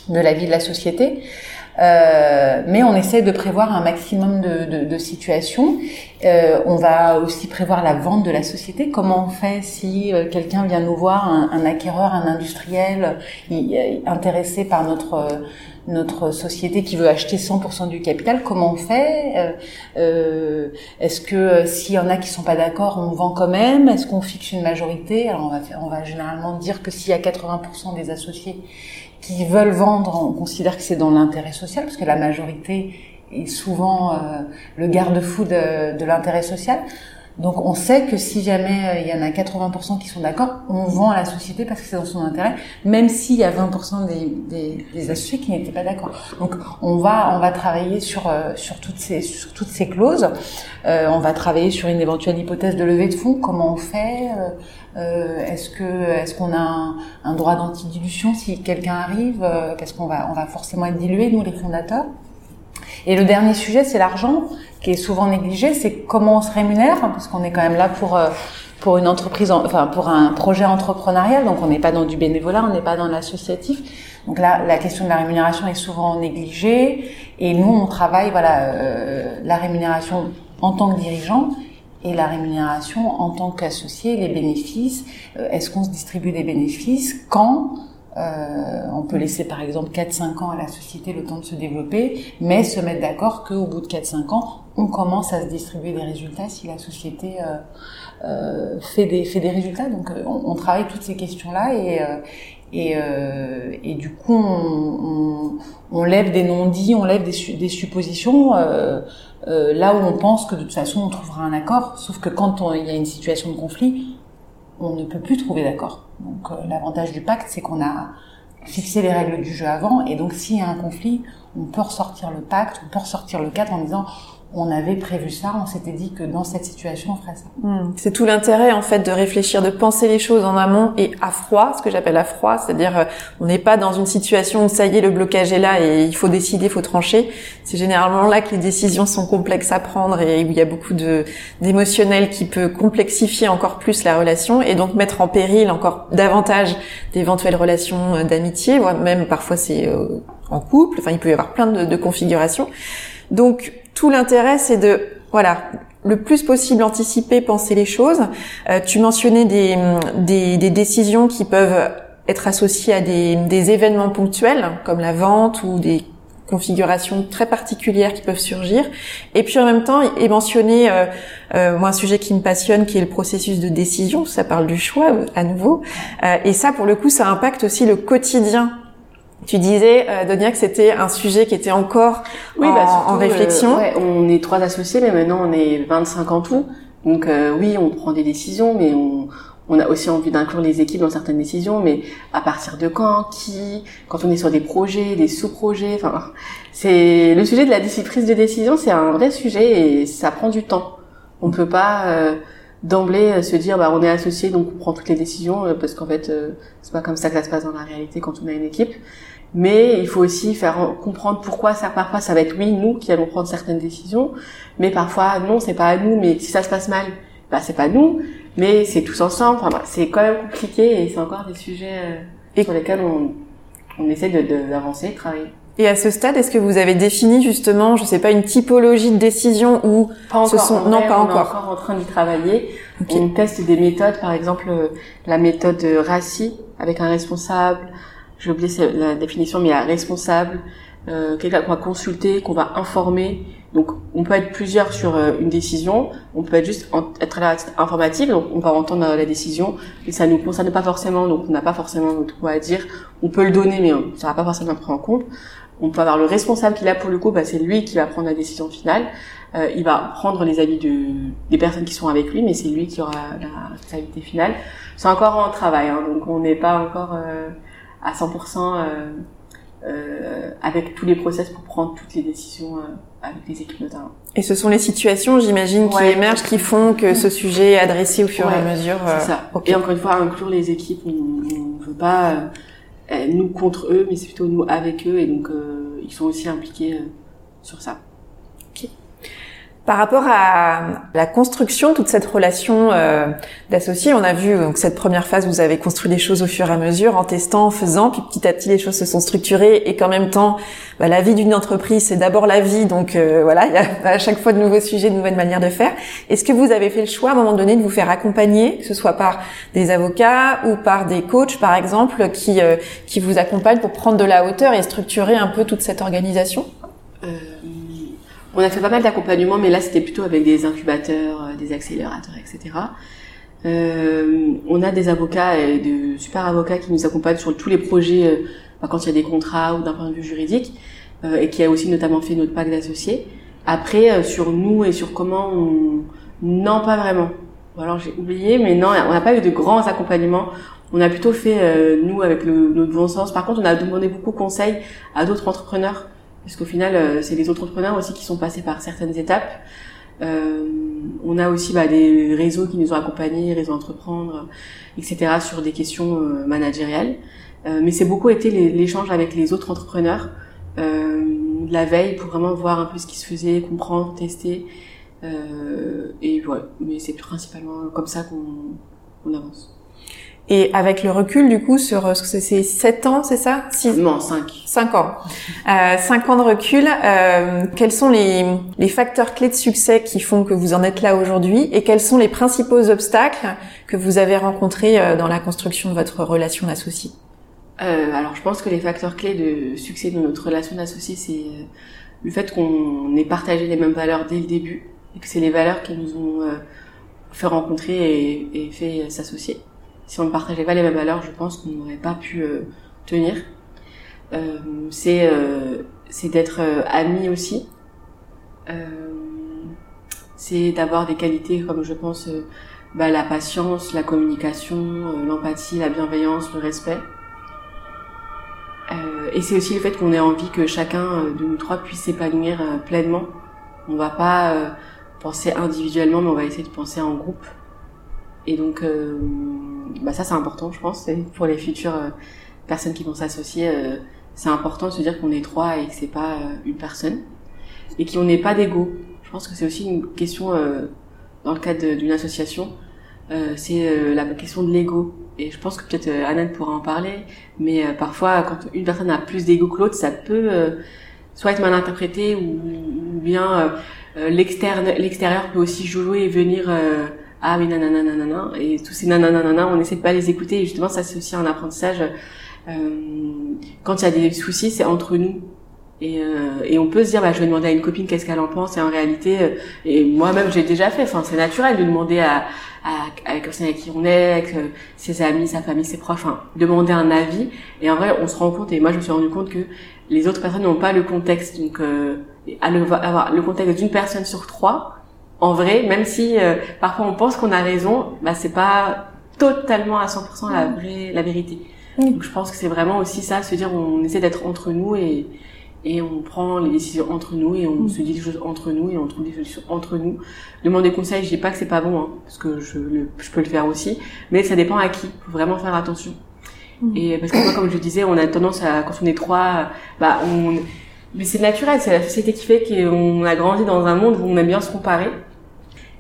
de la vie de la société. Euh, mais on essaie de prévoir un maximum de, de, de situations. Euh, on va aussi prévoir la vente de la société. Comment on fait si euh, quelqu'un vient nous voir, un, un, acquéreur, un industriel intéressé par notre notre société qui veut acheter 100% du capital, comment on fait? Euh, euh Est-ce que s'il y en a qui sont pas d'accord, on vend quand même? Est-ce qu'on fixe une majorité? Alors on va, on va généralement dire que s'il y a 80% des associés qui veulent vendre, on considère que c'est dans l'intérêt social, parce que la majorité est souvent euh, le garde-fou de, de l'intérêt social. Donc on sait que si jamais euh, il y en a 80% qui sont d'accord, on vend à la société parce que c'est dans son intérêt, même s'il y a 20% des, associés qui n'étaient pas d'accord. Donc on va on va travailler sur euh, toutes ces clauses. Euh, on va travailler sur une éventuelle hypothèse de levée de fonds. Comment on fait Est-ce que est-ce qu'on a un, un droit d'antidilution si quelqu'un arrive Parce qu'on va on va forcément être dilué nous les fondateurs. Et le dernier sujet, c'est l'argent, qui est souvent négligé. C'est comment on se rémunère, parce qu'on est quand même là pour euh, pour une entreprise, enfin pour un projet entrepreneurial. Donc on n'est pas dans du bénévolat, on n'est pas dans l'associatif. Donc là, la question de la rémunération est souvent négligée. Et nous, on travaille, voilà, euh, la rémunération en tant que dirigeant et la rémunération en tant qu'associé, les bénéfices. Euh, est-ce qu'on se distribue des bénéfices Quand euh, on peut laisser par exemple 4-5 ans à la société le temps de se développer, mais se mettre d'accord qu'au bout de 4-5 ans, on commence à se distribuer des résultats si la société euh, euh, fait, des, fait résultats. Donc on, travaille toutes ces questions-là et, du coup on, on, lève des non-dits, on lève des, des suppositions. là où on pense que de toute façon on trouvera un accord, sauf que quand il y a une situation de conflit, on ne peut plus trouver d'accord. Donc euh, l'avantage du pacte, c'est qu'on a fixé les règles du jeu avant, et donc s'il y a un conflit, on peut ressortir le pacte, on peut ressortir le cadre en disant on avait prévu ça, on s'était dit que dans cette situation, on ferait ça. Hmm. C'est tout l'intérêt en fait de réfléchir, de penser les choses en amont et à froid, ce que j'appelle à froid, c'est-à-dire euh, on n'est pas dans une situation où ça y est, le blocage est là et il faut décider, il faut trancher. C'est généralement là que les décisions sont complexes à prendre et où il y a beaucoup d'émotionnel qui peut complexifier encore plus la relation et donc mettre en péril encore davantage d'éventuelles relations euh, d'amitié, même parfois c'est euh, en couple. Enfin, il peut y avoir plein de, de configurations. Donc tout l'intérêt, c'est de, voilà, le plus possible anticiper, penser les choses. Euh, tu mentionnais des, des, des, décisions qui peuvent être associées à des, des, événements ponctuels, comme la vente ou des configurations très particulières qui peuvent surgir. Et puis en même temps, est mentionné euh, euh, moi un sujet qui me passionne, qui est le processus de décision. Ça parle du choix à nouveau. Euh, et ça, pour le coup, ça impacte aussi le quotidien tu disais, euh, Donia, que c'était un sujet qui était encore oui, en, bah, en, réflexion. ouais, on est trois associés, mais maintenant on est 25 en tout. Donc euh, oui, on prend des décisions, mais on, on a aussi envie d'inclure les équipes dans certaines décisions. Mais à partir de quand, qui, quand on est sur des projets, des sous-projets, enfin, c'est le sujet de la prise de décision, c'est un vrai sujet et ça prend du temps. On peut pas euh, d'emblée euh, se dire bah on est associé donc on prend toutes les décisions parce qu'en fait c'est pas comme ça que ça se passe dans la réalité quand on a une équipe. Mais il faut aussi faire comprendre pourquoi ça parfois ça va être oui nous qui allons prendre certaines décisions. Mais parfois non c'est pas à nous. Mais si ça se passe mal bah c'est pas nous. Mais c'est tous ensemble. Enfin bah, c'est quand même compliqué et c'est encore des sujets euh, sur lesquels on, on essaie de d'avancer de, travailler et à ce stade, est-ce que vous avez défini justement, je sais pas, une typologie de décision ou pas encore. ce sont non pas on encore. Est encore en train d'y travailler. On teste des méthodes, par exemple la méthode RACI avec un responsable, j'ai oublié la définition, mais il y a responsable, euh, quelqu'un qu'on va consulter, qu'on va informer. Donc, on peut être plusieurs sur euh, une décision. On peut être juste être là informatif. Donc, on va entendre la décision, mais ça nous concerne pas forcément. Donc, on n'a pas forcément notre mot à dire. On peut le donner, mais ça va pas forcément pris en compte. On peut avoir le responsable qui là pour le coup, bah, c'est lui qui va prendre la décision finale. Euh, il va prendre les avis de, des personnes qui sont avec lui, mais c'est lui qui aura la responsabilité finale. C'est encore en travail, hein, donc on n'est pas encore euh, à 100% euh, avec tous les process pour prendre toutes les décisions avec les équipes notamment. Et ce sont les situations, j'imagine, qui émergent, qui font que ce sujet est adressé au fur et à mesure. C'est ça. Et encore une fois, inclure les équipes, on ne veut pas nous contre eux, mais c'est plutôt nous avec eux, et donc ils sont aussi impliqués sur ça. Par rapport à la construction, toute cette relation euh, d'associés, on a vu donc cette première phase, vous avez construit des choses au fur et à mesure, en testant, en faisant, puis petit à petit les choses se sont structurées, et qu'en même temps, bah, la vie d'une entreprise, c'est d'abord la vie, donc euh, voilà, il y a à chaque fois de nouveaux sujets, de nouvelles manières de faire. Est-ce que vous avez fait le choix à un moment donné de vous faire accompagner, que ce soit par des avocats ou par des coachs, par exemple, qui euh, qui vous accompagnent pour prendre de la hauteur et structurer un peu toute cette organisation? Euh on a fait pas mal d'accompagnement, mais là c'était plutôt avec des incubateurs, euh, des accélérateurs, etc. Euh, on a des avocats et de super avocats qui nous accompagnent sur tous les projets euh, bah, quand il y a des contrats ou d'un point de vue juridique, et qui a aussi notamment fait notre pacte d'associés. Après, sur nous et sur comment on... Non, pas vraiment. Ou alors j'ai oublié, mais non, on n'a pas eu de grands accompagnements. On a plutôt fait, nous, avec le, notre bon sens. Par contre, on a demandé beaucoup de conseils à d'autres entrepreneurs parce qu'au final, euh, c'est les autres entrepreneurs aussi qui sont passés par certaines étapes. Euh, on a aussi bah, des réseaux qui nous ont accompagnés, réseaux entreprendre, etc. sur des questions euh, managériales. Mais c'est beaucoup été l'échange avec les autres entrepreneurs euh, la veille pour vraiment voir un peu ce qui se faisait, comprendre, tester. et voilà, mais c'est principalement comme ça qu'on avance. Et avec le recul, du coup, sur c'est 7 ans, c'est ça? Six... Non, 5. 5 ans. Euh, 5 ans de recul, euh, quels sont les, les facteurs clés de succès qui font que vous en êtes là aujourd'hui? Et quels sont les principaux obstacles que vous avez rencontrés euh, dans la construction de votre relation d'associé? Euh, Alors, je pense que les facteurs clés de succès de notre relation d'associé, c'est euh, le fait qu'on ait partagé les mêmes valeurs dès le début et que c'est les valeurs qui nous ont euh, fait rencontrer et, et fait s'associer si on ne partageait pas les mêmes valeurs, je pense qu'on n'aurait pas pu euh, tenir. Euh, c'est euh, c'est d'être ami aussi. c'est d'avoir des qualités comme je pense bah, la patience, la communication, l'empathie, la bienveillance, le respect. et c'est aussi le fait qu'on ait envie que chacun de nous trois puisse s'épanouir pleinement. On va pas penser individuellement, mais on va essayer de penser en groupe. Et donc, euh, bah ça c'est important, je pense, pour les futures euh, personnes qui vont s'associer. Euh, c'est important de se dire qu'on est trois et que c'est pas une personne et qu'on n'ait pas d'ego. Je pense que c'est aussi une question dans le cadre d'une association. c'est la question de l'ego. Et je pense que peut-être Anne pourra en parler, mais parfois quand une personne a plus d'ego que l'autre, ça peut soit être mal interprété ou, ou bien l'extérieur peut aussi jouer et venir ah oui nanana nanana et tous ces nanana on essaie de pas les écouter et justement ça c'est aussi un apprentissage euh, quand il y a des soucis c'est entre nous. Et, euh, et on peut se dire bah je vais demander à une copine qu'est-ce qu'elle en pense et en réalité euh, et moi-même j'ai déjà fait enfin c'est naturel de demander à à, à la personne avec qui on est avec euh, ses amis sa famille ses proches enfin demander un avis. Et en vrai on se rend compte et moi je me suis rendu compte que les autres personnes n'ont pas le contexte. Donc euh, à le, avoir le contexte d'une personne sur trois en vrai, même si euh, parfois on pense qu'on a raison, bah c'est pas totalement à 100% la vraie la vérité. Donc je pense que c'est vraiment aussi ça, se dire on essaie d'être entre nous et et on prend les décisions entre nous et on se dit les choses entre nous et on trouve des solutions entre nous. Demander conseil, je dis pas que c'est pas bon, hein, parce que je, je peux le faire aussi, mais ça dépend à qui. Faut vraiment faire attention. Et parce que moi, comme je disais, on a tendance à quand on est trois, bah on mais c'est naturel, c'est la société qui fait qu'on a grandi dans un monde où on aime bien se comparer.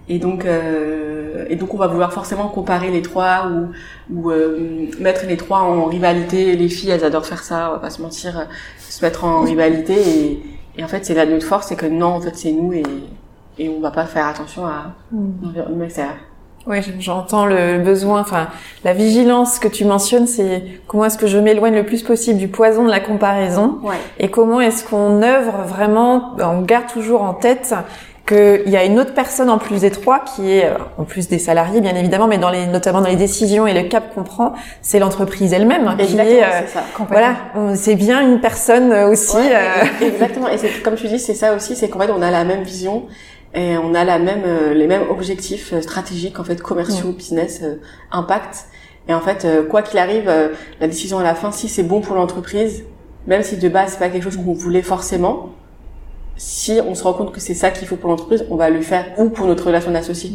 Et donc, euh, et donc on va vouloir forcément comparer les trois ou, ou euh, mettre les trois en rivalité. Les filles, elles adorent faire ça, on va pas se mentir, euh, se mettre en rivalité. Et, et en fait, c'est là notre force, c'est que non, en fait, c'est nous et, et on va pas faire attention à mmh. Oui, j'entends le besoin, enfin la vigilance que tu mentionnes, c'est comment est-ce que je m'éloigne le plus possible du poison de la comparaison Ouais. et comment est-ce qu'on œuvre vraiment, on garde toujours en tête qu'il y a une autre personne en plus des trois qui est, euh, en plus des salariés bien évidemment, mais dans les, notamment dans les décisions et le cap qu'on prend, c'est l'entreprise elle-même qui Exactement, est, euh, ça. voilà, c'est bien une personne aussi. Ouais, euh, Exactement. Et c'est comme tu dis, c'est ça aussi, c'est qu'en fait on a la même vision et on a la même euh, les mêmes objectifs euh, stratégiques en fait commerciaux, business, euh, impact. Et en fait, euh, quoi qu'il arrive, euh, la décision à la fin, si c'est bon pour l'entreprise, même si de base c'est pas quelque chose qu'on voulait forcément, si on se rend compte que c'est ça qu'il faut pour l'entreprise, on va le faire ou pour notre relation d'associé.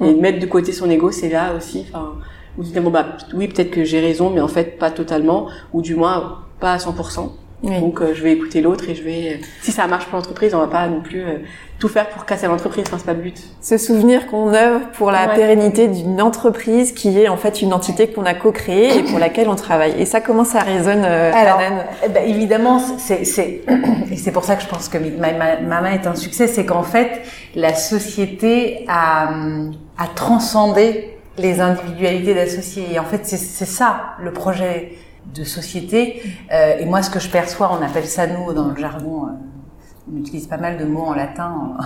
Et mettre de côté son ego, c'est là aussi. Enfin, vous dites bon bah oui peut-être que j'ai raison, mais en fait pas totalement, ou du moins pas à 100%. Oui. Donc euh, je vais écouter l'autre et je vais. si ça marche pour l'entreprise, on va pas non plus euh, tout faire pour casser l'entreprise. Enfin c'est pas le but. se souvenir qu'on œuvre pour la Ouais. pérennité d'une entreprise qui est en fait une entité qu'on a co-créée et pour laquelle on travaille. Et ça, comment ça résonne, euh, Alors, ben, évidemment, c'est c'est et c'est pour ça que je pense que My Ma- Mama est un succès, c'est qu'en fait la société a hum, a transcendé les individualités d'associés. Et en fait, c'est c'est ça le projet de société. Euh, et moi, ce que je perçois, on appelle ça nous dans le jargon. euh, on utilise pas mal de mots en latin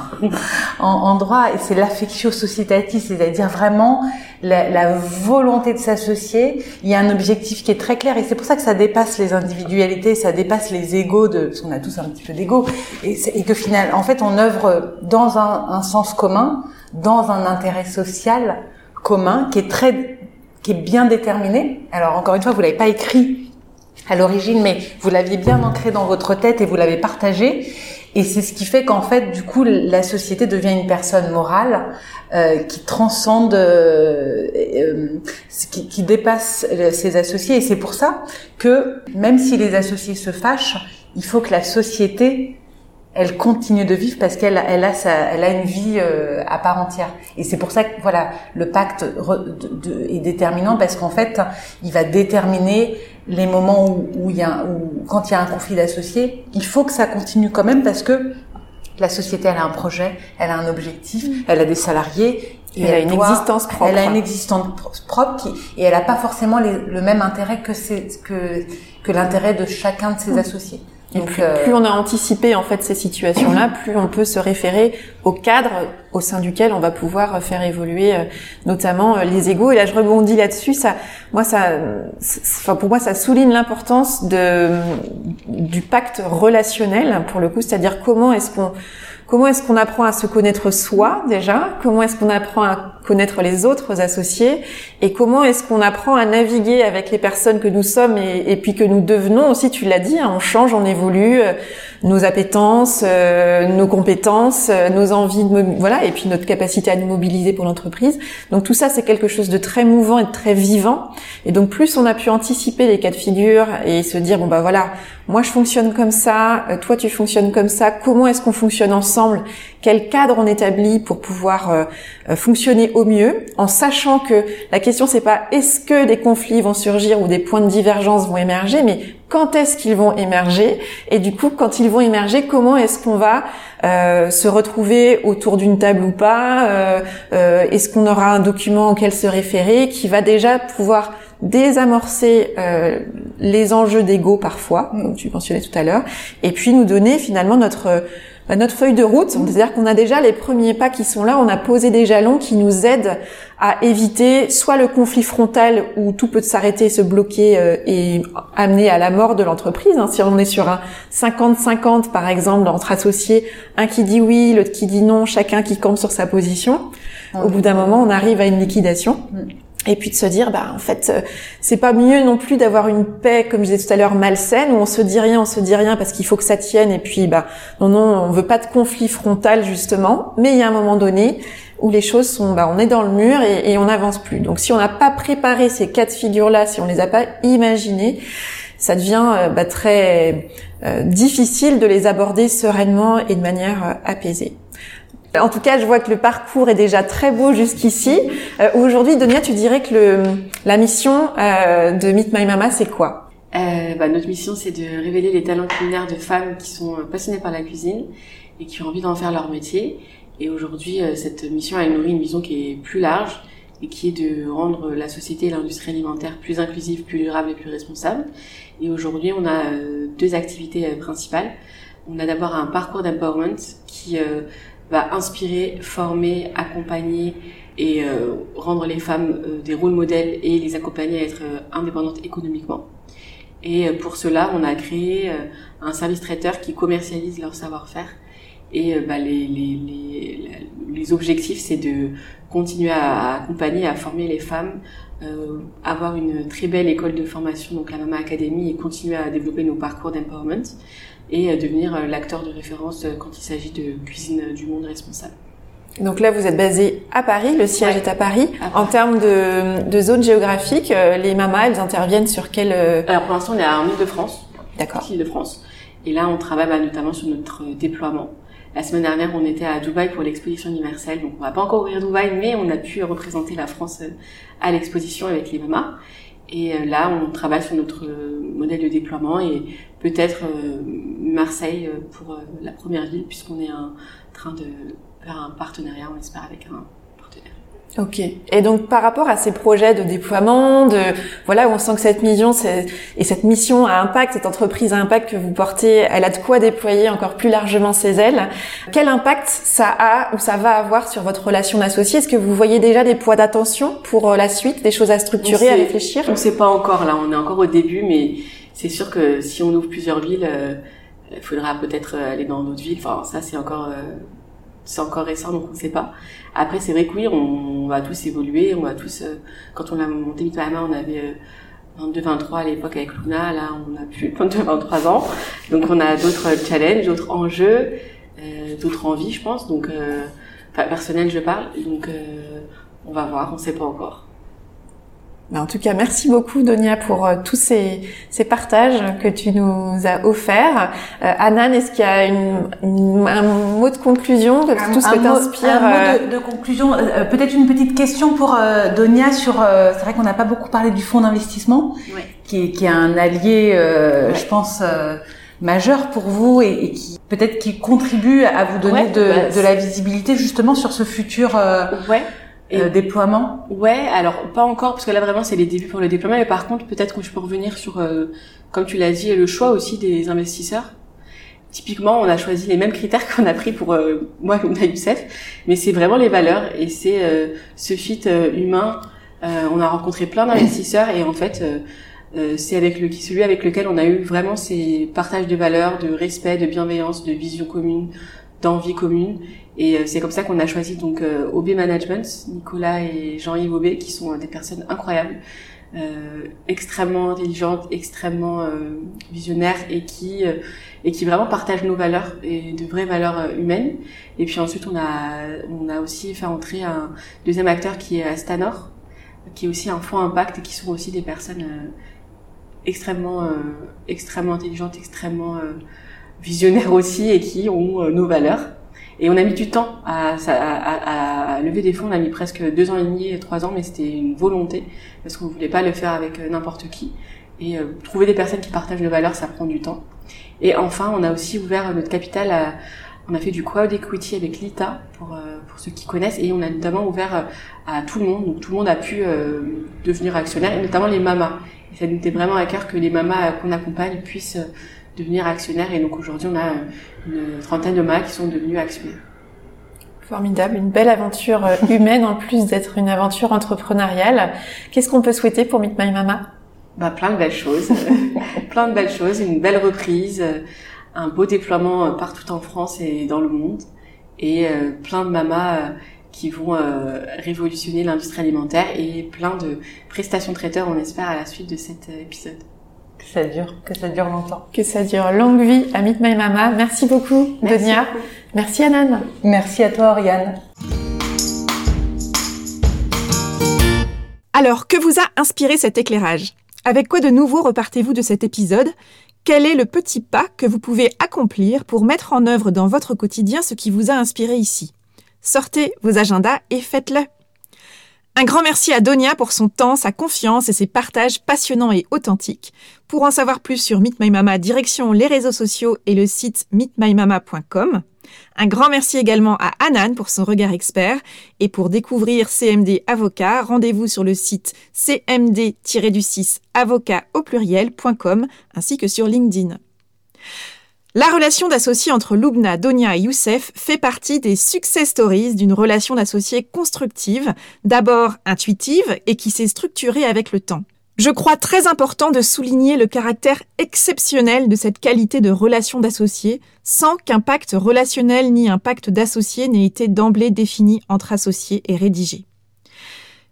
en, droit et c'est l'affectio societatis, c'est-à-dire vraiment la, volonté de s'associer. Il y a un objectif qui est très clair et c'est pour ça que ça dépasse les individualités, ça dépasse les égaux de, parce qu'on a tous un petit peu d'ego et, que finalement, en fait, on œuvre dans un sens commun, dans un intérêt social commun qui est très, bien déterminé. Alors encore une fois, vous l'avez pas écrit à l'origine, mais vous l'aviez bien ancré dans votre tête et vous l'avez partagé. Et c'est ce qui fait qu'en fait, du coup, la société devient une personne morale euh, qui transcende, euh, euh, qui, dépasse ses associés. Et c'est pour ça que même si les associés se fâchent, il faut que la société elle continue de vivre parce qu'elle elle a sa, elle a une vie euh, à part entière. Et c'est pour ça que voilà, le pacte re- de- de- est déterminant parce qu'en fait, il va déterminer les moments où, où il y a, où quand il y a un conflit d'associés, il faut que ça continue quand même parce que la société, elle a un projet, elle a un objectif, elle a des salariés. et Elle a une doit- existence propre. Elle a une existence pro- propre qui, et elle n'a pas forcément les- le même intérêt que c'est que que l'intérêt de chacun de ses associés. Et Donc, plus, euh, plus on a anticipé en fait ces situations-là, plus on peut se référer au cadre au sein duquel on va pouvoir faire évoluer euh, notamment euh, les égaux. Et là, je rebondis là-dessus. Ça, moi, ça, enfin pour moi, ça souligne l'importance de du pacte relationnel pour le coup, c'est-à-dire comment est-ce qu'on Comment est-ce qu'on apprend à se connaître soi déjà? Comment est-ce qu'on apprend à connaître les autres associés? Et comment est-ce qu'on apprend à naviguer avec les personnes que nous sommes et, puis que nous devenons? Aussi Tu l'as dit, hein, on change, on évolue, euh, nos appétences, euh, nos compétences, euh, nos envies, de voilà, et puis notre capacité à nous mobiliser pour l'entreprise. Donc tout ça, c'est quelque chose de très mouvant et de très vivant. Et donc plus on a pu anticiper les cas de figure et se dire bon bah voilà, moi je fonctionne comme ça, euh, toi tu fonctionnes comme ça, comment est-ce qu'on fonctionne ensemble Quel cadre on établit pour pouvoir euh, euh, fonctionner au mieux, en sachant que la question c'est pas est-ce que des conflits vont surgir ou des points de divergence vont émerger, mais quand est-ce qu'ils vont émerger Et du coup, quand ils vont émerger, comment est-ce qu'on va euh, se retrouver autour d'une table ou pas Est-ce qu'on aura un document auquel se référer qui va déjà pouvoir désamorcer euh, les enjeux d'ego parfois, comme tu mentionnais tout à l'heure, et puis nous donner finalement notre bah, notre feuille de route, c'est-à-dire qu'on a déjà les premiers pas qui sont là, on a posé des jalons qui nous aident à éviter soit le conflit frontal où tout peut s'arrêter, se bloquer euh, et amener à la mort de l'entreprise. hein. Si on est sur un 50-50 par exemple entre associés, un qui dit oui, l'autre qui dit non, chacun qui campe sur sa position, au bout d'un moment on arrive à une liquidation. Et puis de se dire, bah en fait, euh, c'est pas mieux non plus d'avoir une paix, comme je disais tout à l'heure, malsaine, où on se dit rien, on se dit rien parce qu'il faut que ça tienne. Et puis, bah non, non, on veut pas de conflit frontal justement. Mais il y a un moment donné où les choses sont, bah on est dans le mur et, on n'avance plus. Donc si on n'a pas préparé ces quatre figures-là, si on les a pas imaginées, ça devient euh, bah, très euh, difficile de les aborder sereinement et de manière apaisée. En tout cas, je vois que le parcours est déjà très beau jusqu'ici. Euh, Aujourd'hui, Donia, tu dirais que le, la mission euh, de Meet My Mama, c'est quoi? Euh, bah, notre mission, c'est de révéler les talents culinaires de femmes qui sont euh, passionnées par la cuisine et qui ont envie d'en faire leur métier. Et aujourd'hui, euh, cette mission, elle nourrit une vision qui est plus large, et qui est de rendre la société et l'industrie alimentaire plus inclusive, plus durable et plus responsable. Et aujourd'hui, on a deux activités principales. On a d'abord un parcours d'empowerment qui va inspirer, former, accompagner et rendre les femmes des rôles modèles et les accompagner à être indépendantes économiquement. Et pour cela, on a créé un service traiteur qui commercialise leur savoir-faire et euh, bah, les, les, les, les, objectifs, c'est de continuer à, accompagner, à former les femmes, euh, avoir une très belle école de formation, donc la Mama Academy, et continuer à développer nos parcours d'empowerment et euh, devenir euh, l'acteur de référence quand il s'agit de cuisine du monde responsable. Donc là, vous êtes basé à Paris, le siège est à Paris. En termes de, de zone géographique, les mamas, elles interviennent sur quel... Alors pour l'instant, on est en Ile-de-France. D'accord. Ile-de-France. Et là, on travaille bah, notamment sur notre déploiement. La semaine dernière, on était à Dubaï pour l'exposition universelle, donc on va pas encore ouvrir Dubaï, mais on a pu représenter la France euh, à l'exposition avec les mamas. Et euh, là, on travaille sur notre euh, modèle de déploiement et peut-être Marseille pour la première ville, puisqu'on est en train de faire un partenariat, on espère, avec un Ok. Et donc par rapport à ces projets de déploiement, de voilà, on sent que cette mission et cette mission à impact, cette entreprise à impact que vous portez, elle a de quoi déployer encore plus largement ses ailes. Quel impact ça a ou ça va avoir sur votre relation d'associé? Est-ce que vous voyez déjà des poids d'attention pour euh, la suite, des choses à structurer, à réfléchir? On ne sait pas encore là, on est encore au début, mais c'est sûr que si on ouvre plusieurs villes, euh, il faudra peut-être euh, aller dans d'autres villes. Enfin, ça c'est encore c'est encore récent, donc on ne sait pas. Après, c'est vrai que oui, on, va tous évoluer, on va tous. Euh, quand on a monté main, on avait 22, euh, 23 à l'époque avec Luna. Là, on a plus 22, 23 ans. Donc, on a d'autres challenges, d'autres enjeux, euh, d'autres envies, je pense. Donc, enfin, personnel, je parle. Donc, on va voir, on ne sait pas encore. En tout cas, merci beaucoup Donia pour euh, tous ces, ces, partages que tu nous as offerts. Euh, Anan, est-ce qu'il y a une, un mot de conclusion de tout ce que t'inspire Un mot de, euh, de conclusion, euh, peut-être une petite question pour Donia sur. c'est vrai qu'on n'a pas beaucoup parlé du fonds d'investissement, qui, qui, est un allié, je pense majeur pour vous et, et qui peut-être qui contribue à vous donner de, bah, de, la visibilité justement sur ce futur euh, ouais. Et euh, déploiement Ouais, alors pas encore parce que là vraiment c'est les débuts pour le déploiement, mais par contre peut-être que je peux revenir sur, euh, comme tu l'as dit, le choix aussi des investisseurs. Typiquement, on a choisi les mêmes critères qu'on a pris pour euh, moi comme Youssef, mais c'est vraiment les valeurs et c'est euh, ce fit humain. on a rencontré plein d'investisseurs et en fait c'est avec le celui avec lequel on a eu vraiment ces partages de valeurs, de respect, de bienveillance, de vision commune, d'envie commune et euh, c'est comme ça qu'on a choisi donc euh, OB Management, Nicolas et Jean-Yves Aubé, qui sont euh, des personnes incroyables, euh, extrêmement intelligentes, extrêmement euh, visionnaires et qui et qui vraiment partagent nos valeurs et de vraies valeurs humaines. Et puis ensuite on a on a aussi fait entrer un deuxième acteur qui est Astanor, qui est aussi un fonds impact et qui sont aussi des personnes extrêmement extrêmement intelligentes, extrêmement visionnaires aussi et qui ont nos valeurs. Et on a mis du temps à, à, à, lever des fonds. On a mis presque deux ans et demi, trois ans, mais c'était une volonté parce qu'on voulait pas le faire avec euh, n'importe qui. Et euh, trouver des personnes qui partagent nos valeurs, ça prend du temps. Et enfin, on a aussi ouvert notre capital. À, on a fait du crowd equity avec l'ITA pour euh, pour ceux qui connaissent, et on a notamment ouvert à tout le monde. Donc tout le monde a pu devenir actionnaire, et notamment les mamas. Et ça nous était vraiment à cœur que les mamas qu'on accompagne puissent devenir actionnaires. Et donc aujourd'hui, on a une trentaine de mamas qui sont devenus actionnaires. Formidable, une belle aventure euh, humaine en plus d'être une aventure entrepreneuriale. Qu'est-ce qu'on peut souhaiter pour Meet My Mama? Bah, Plein de belles choses, plein de belles choses, une belle reprise, euh, un beau déploiement euh, partout en France et dans le monde, et plein de mamas qui vont révolutionner l'industrie alimentaire et plein de prestations traiteurs, on espère, à la suite de cet épisode. Que ça dure, que ça dure longtemps. Que ça dure longue vie à Meet My Mama. Merci beaucoup, Merci Donia. Merci Anan. Merci à toi, Oriane. Alors, que vous a inspiré cet éclairage? Avec quoi de nouveau repartez-vous de cet épisode? Quel est le petit pas que vous pouvez accomplir pour mettre en œuvre dans votre quotidien ce qui vous a inspiré ici? Sortez vos agendas et faites-le. Un grand merci à Donia pour son temps, sa confiance et ses partages passionnants et authentiques. Pour en savoir plus sur Meet direction les réseaux sociaux et le site meetmymama.com. Un grand merci également à Anan pour son regard expert. Et pour découvrir CMD Avocat, rendez-vous sur le site cmd-du6 avocat au pluriel.com ainsi que sur LinkedIn. La relation d'associé entre Lubna, Donia et Youssef fait partie des success stories d'une relation d'associé constructive, d'abord intuitive et qui s'est structurée avec le temps. Je crois très important de souligner le caractère exceptionnel de cette qualité de relation d'associé, sans qu'un pacte relationnel ni un pacte d'associé n'ait été d'emblée défini entre associés et rédigé.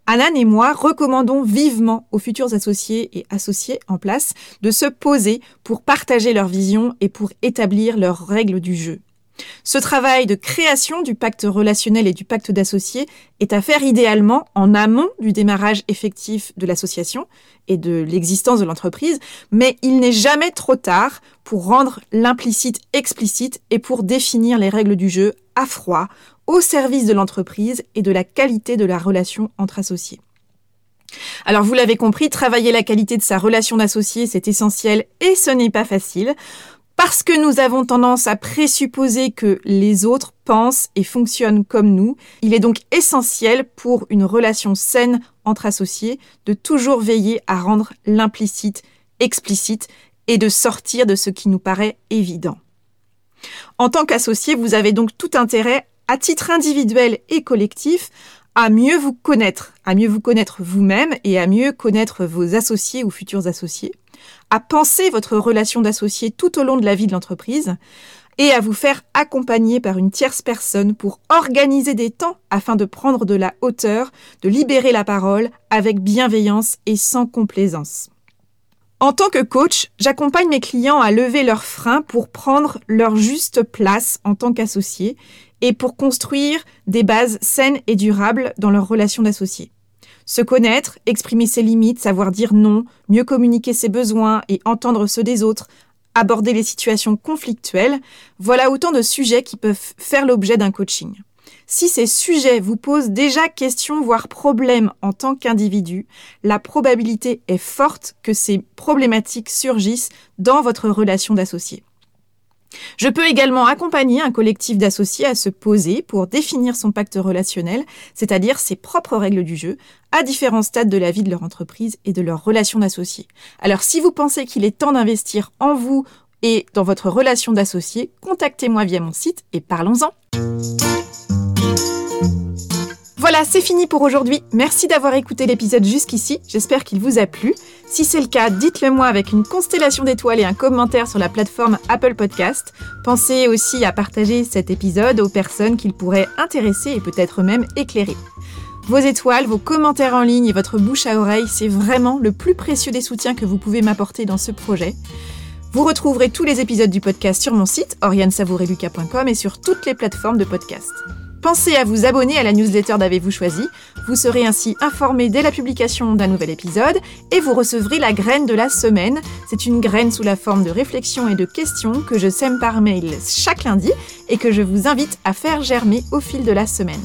Anan et moi recommandons vivement aux futurs associés et associés en place de se poser pour partager leur vision et pour établir leurs règles du jeu. Ce travail de création du pacte relationnel et du pacte d'associés est à faire idéalement en amont du démarrage effectif de l'association et de l'existence de l'entreprise, mais il n'est jamais trop tard pour rendre l'implicite explicite et pour définir les règles du jeu à froid au service de l'entreprise et de la qualité de la relation entre associés. Alors vous l'avez compris, travailler la qualité de sa relation d'associé, c'est essentiel et ce n'est pas facile parce que nous avons tendance à présupposer que les autres pensent et fonctionnent comme nous. Il est donc essentiel pour une relation saine entre associés de toujours veiller à rendre l'implicite explicite et de sortir de ce qui nous paraît évident. En tant qu'associé, vous avez donc tout intérêt à titre individuel et collectif, à mieux vous connaître, à mieux vous connaître vous-même et à mieux connaître vos associés ou futurs associés, à penser votre relation d'associé tout au long de la vie de l'entreprise et à vous faire accompagner par une tierce personne pour organiser des temps afin de prendre de la hauteur, de libérer la parole avec bienveillance et sans complaisance. En tant que coach, j'accompagne mes clients à lever leurs freins pour prendre leur juste place en tant qu'associés et pour construire des bases saines et durables dans leurs relations d'associés. Se connaître, exprimer ses limites, savoir dire non, mieux communiquer ses besoins et entendre ceux des autres, aborder les situations conflictuelles, voilà autant de sujets qui peuvent faire l'objet d'un coaching. Si ces sujets vous posent déjà question, voire problème en tant qu'individu, la probabilité est forte que ces problématiques surgissent dans votre relation d'associé. Je peux également accompagner un collectif d'associés à se poser pour définir son pacte relationnel, c'est-à-dire ses propres règles du jeu, à différents stades de la vie de leur entreprise et de leur relation d'associés. Alors si vous pensez qu'il est temps d'investir en vous et dans votre relation d'associé, contactez-moi via mon site et parlons-en. Voilà, c'est fini pour aujourd'hui. Merci d'avoir écouté l'épisode jusqu'ici. J'espère qu'il vous a plu. Si c'est le cas, dites-le moi avec une constellation d'étoiles et un commentaire sur la plateforme Apple Podcast. Pensez aussi à partager cet épisode aux personnes qu'il pourrait intéresser et peut-être même éclairer. Vos étoiles, vos commentaires en ligne et votre bouche à oreille, c'est vraiment le plus précieux des soutiens que vous pouvez m'apporter dans ce projet. Vous retrouverez tous les épisodes du podcast sur mon site oriansavoureluca.com et sur toutes les plateformes de podcast. Pensez à vous abonner à la newsletter d'Avez-vous choisi. Vous serez ainsi informé dès la publication d'un nouvel épisode et vous recevrez la graine de la semaine. C'est une graine sous la forme de réflexions et de questions que je sème par mail chaque lundi et que je vous invite à faire germer au fil de la semaine.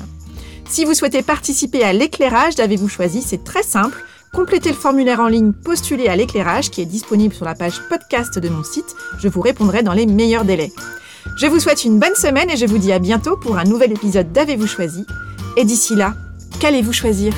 Si vous souhaitez participer à l'éclairage d'Avez-vous choisi, c'est très simple. Complétez le formulaire en ligne Postuler à l'éclairage qui est disponible sur la page podcast de mon site. Je vous répondrai dans les meilleurs délais. Je vous souhaite une bonne semaine et je vous dis à bientôt pour un nouvel épisode d'Avez-vous choisi. Et d'ici là, qu'allez-vous choisir?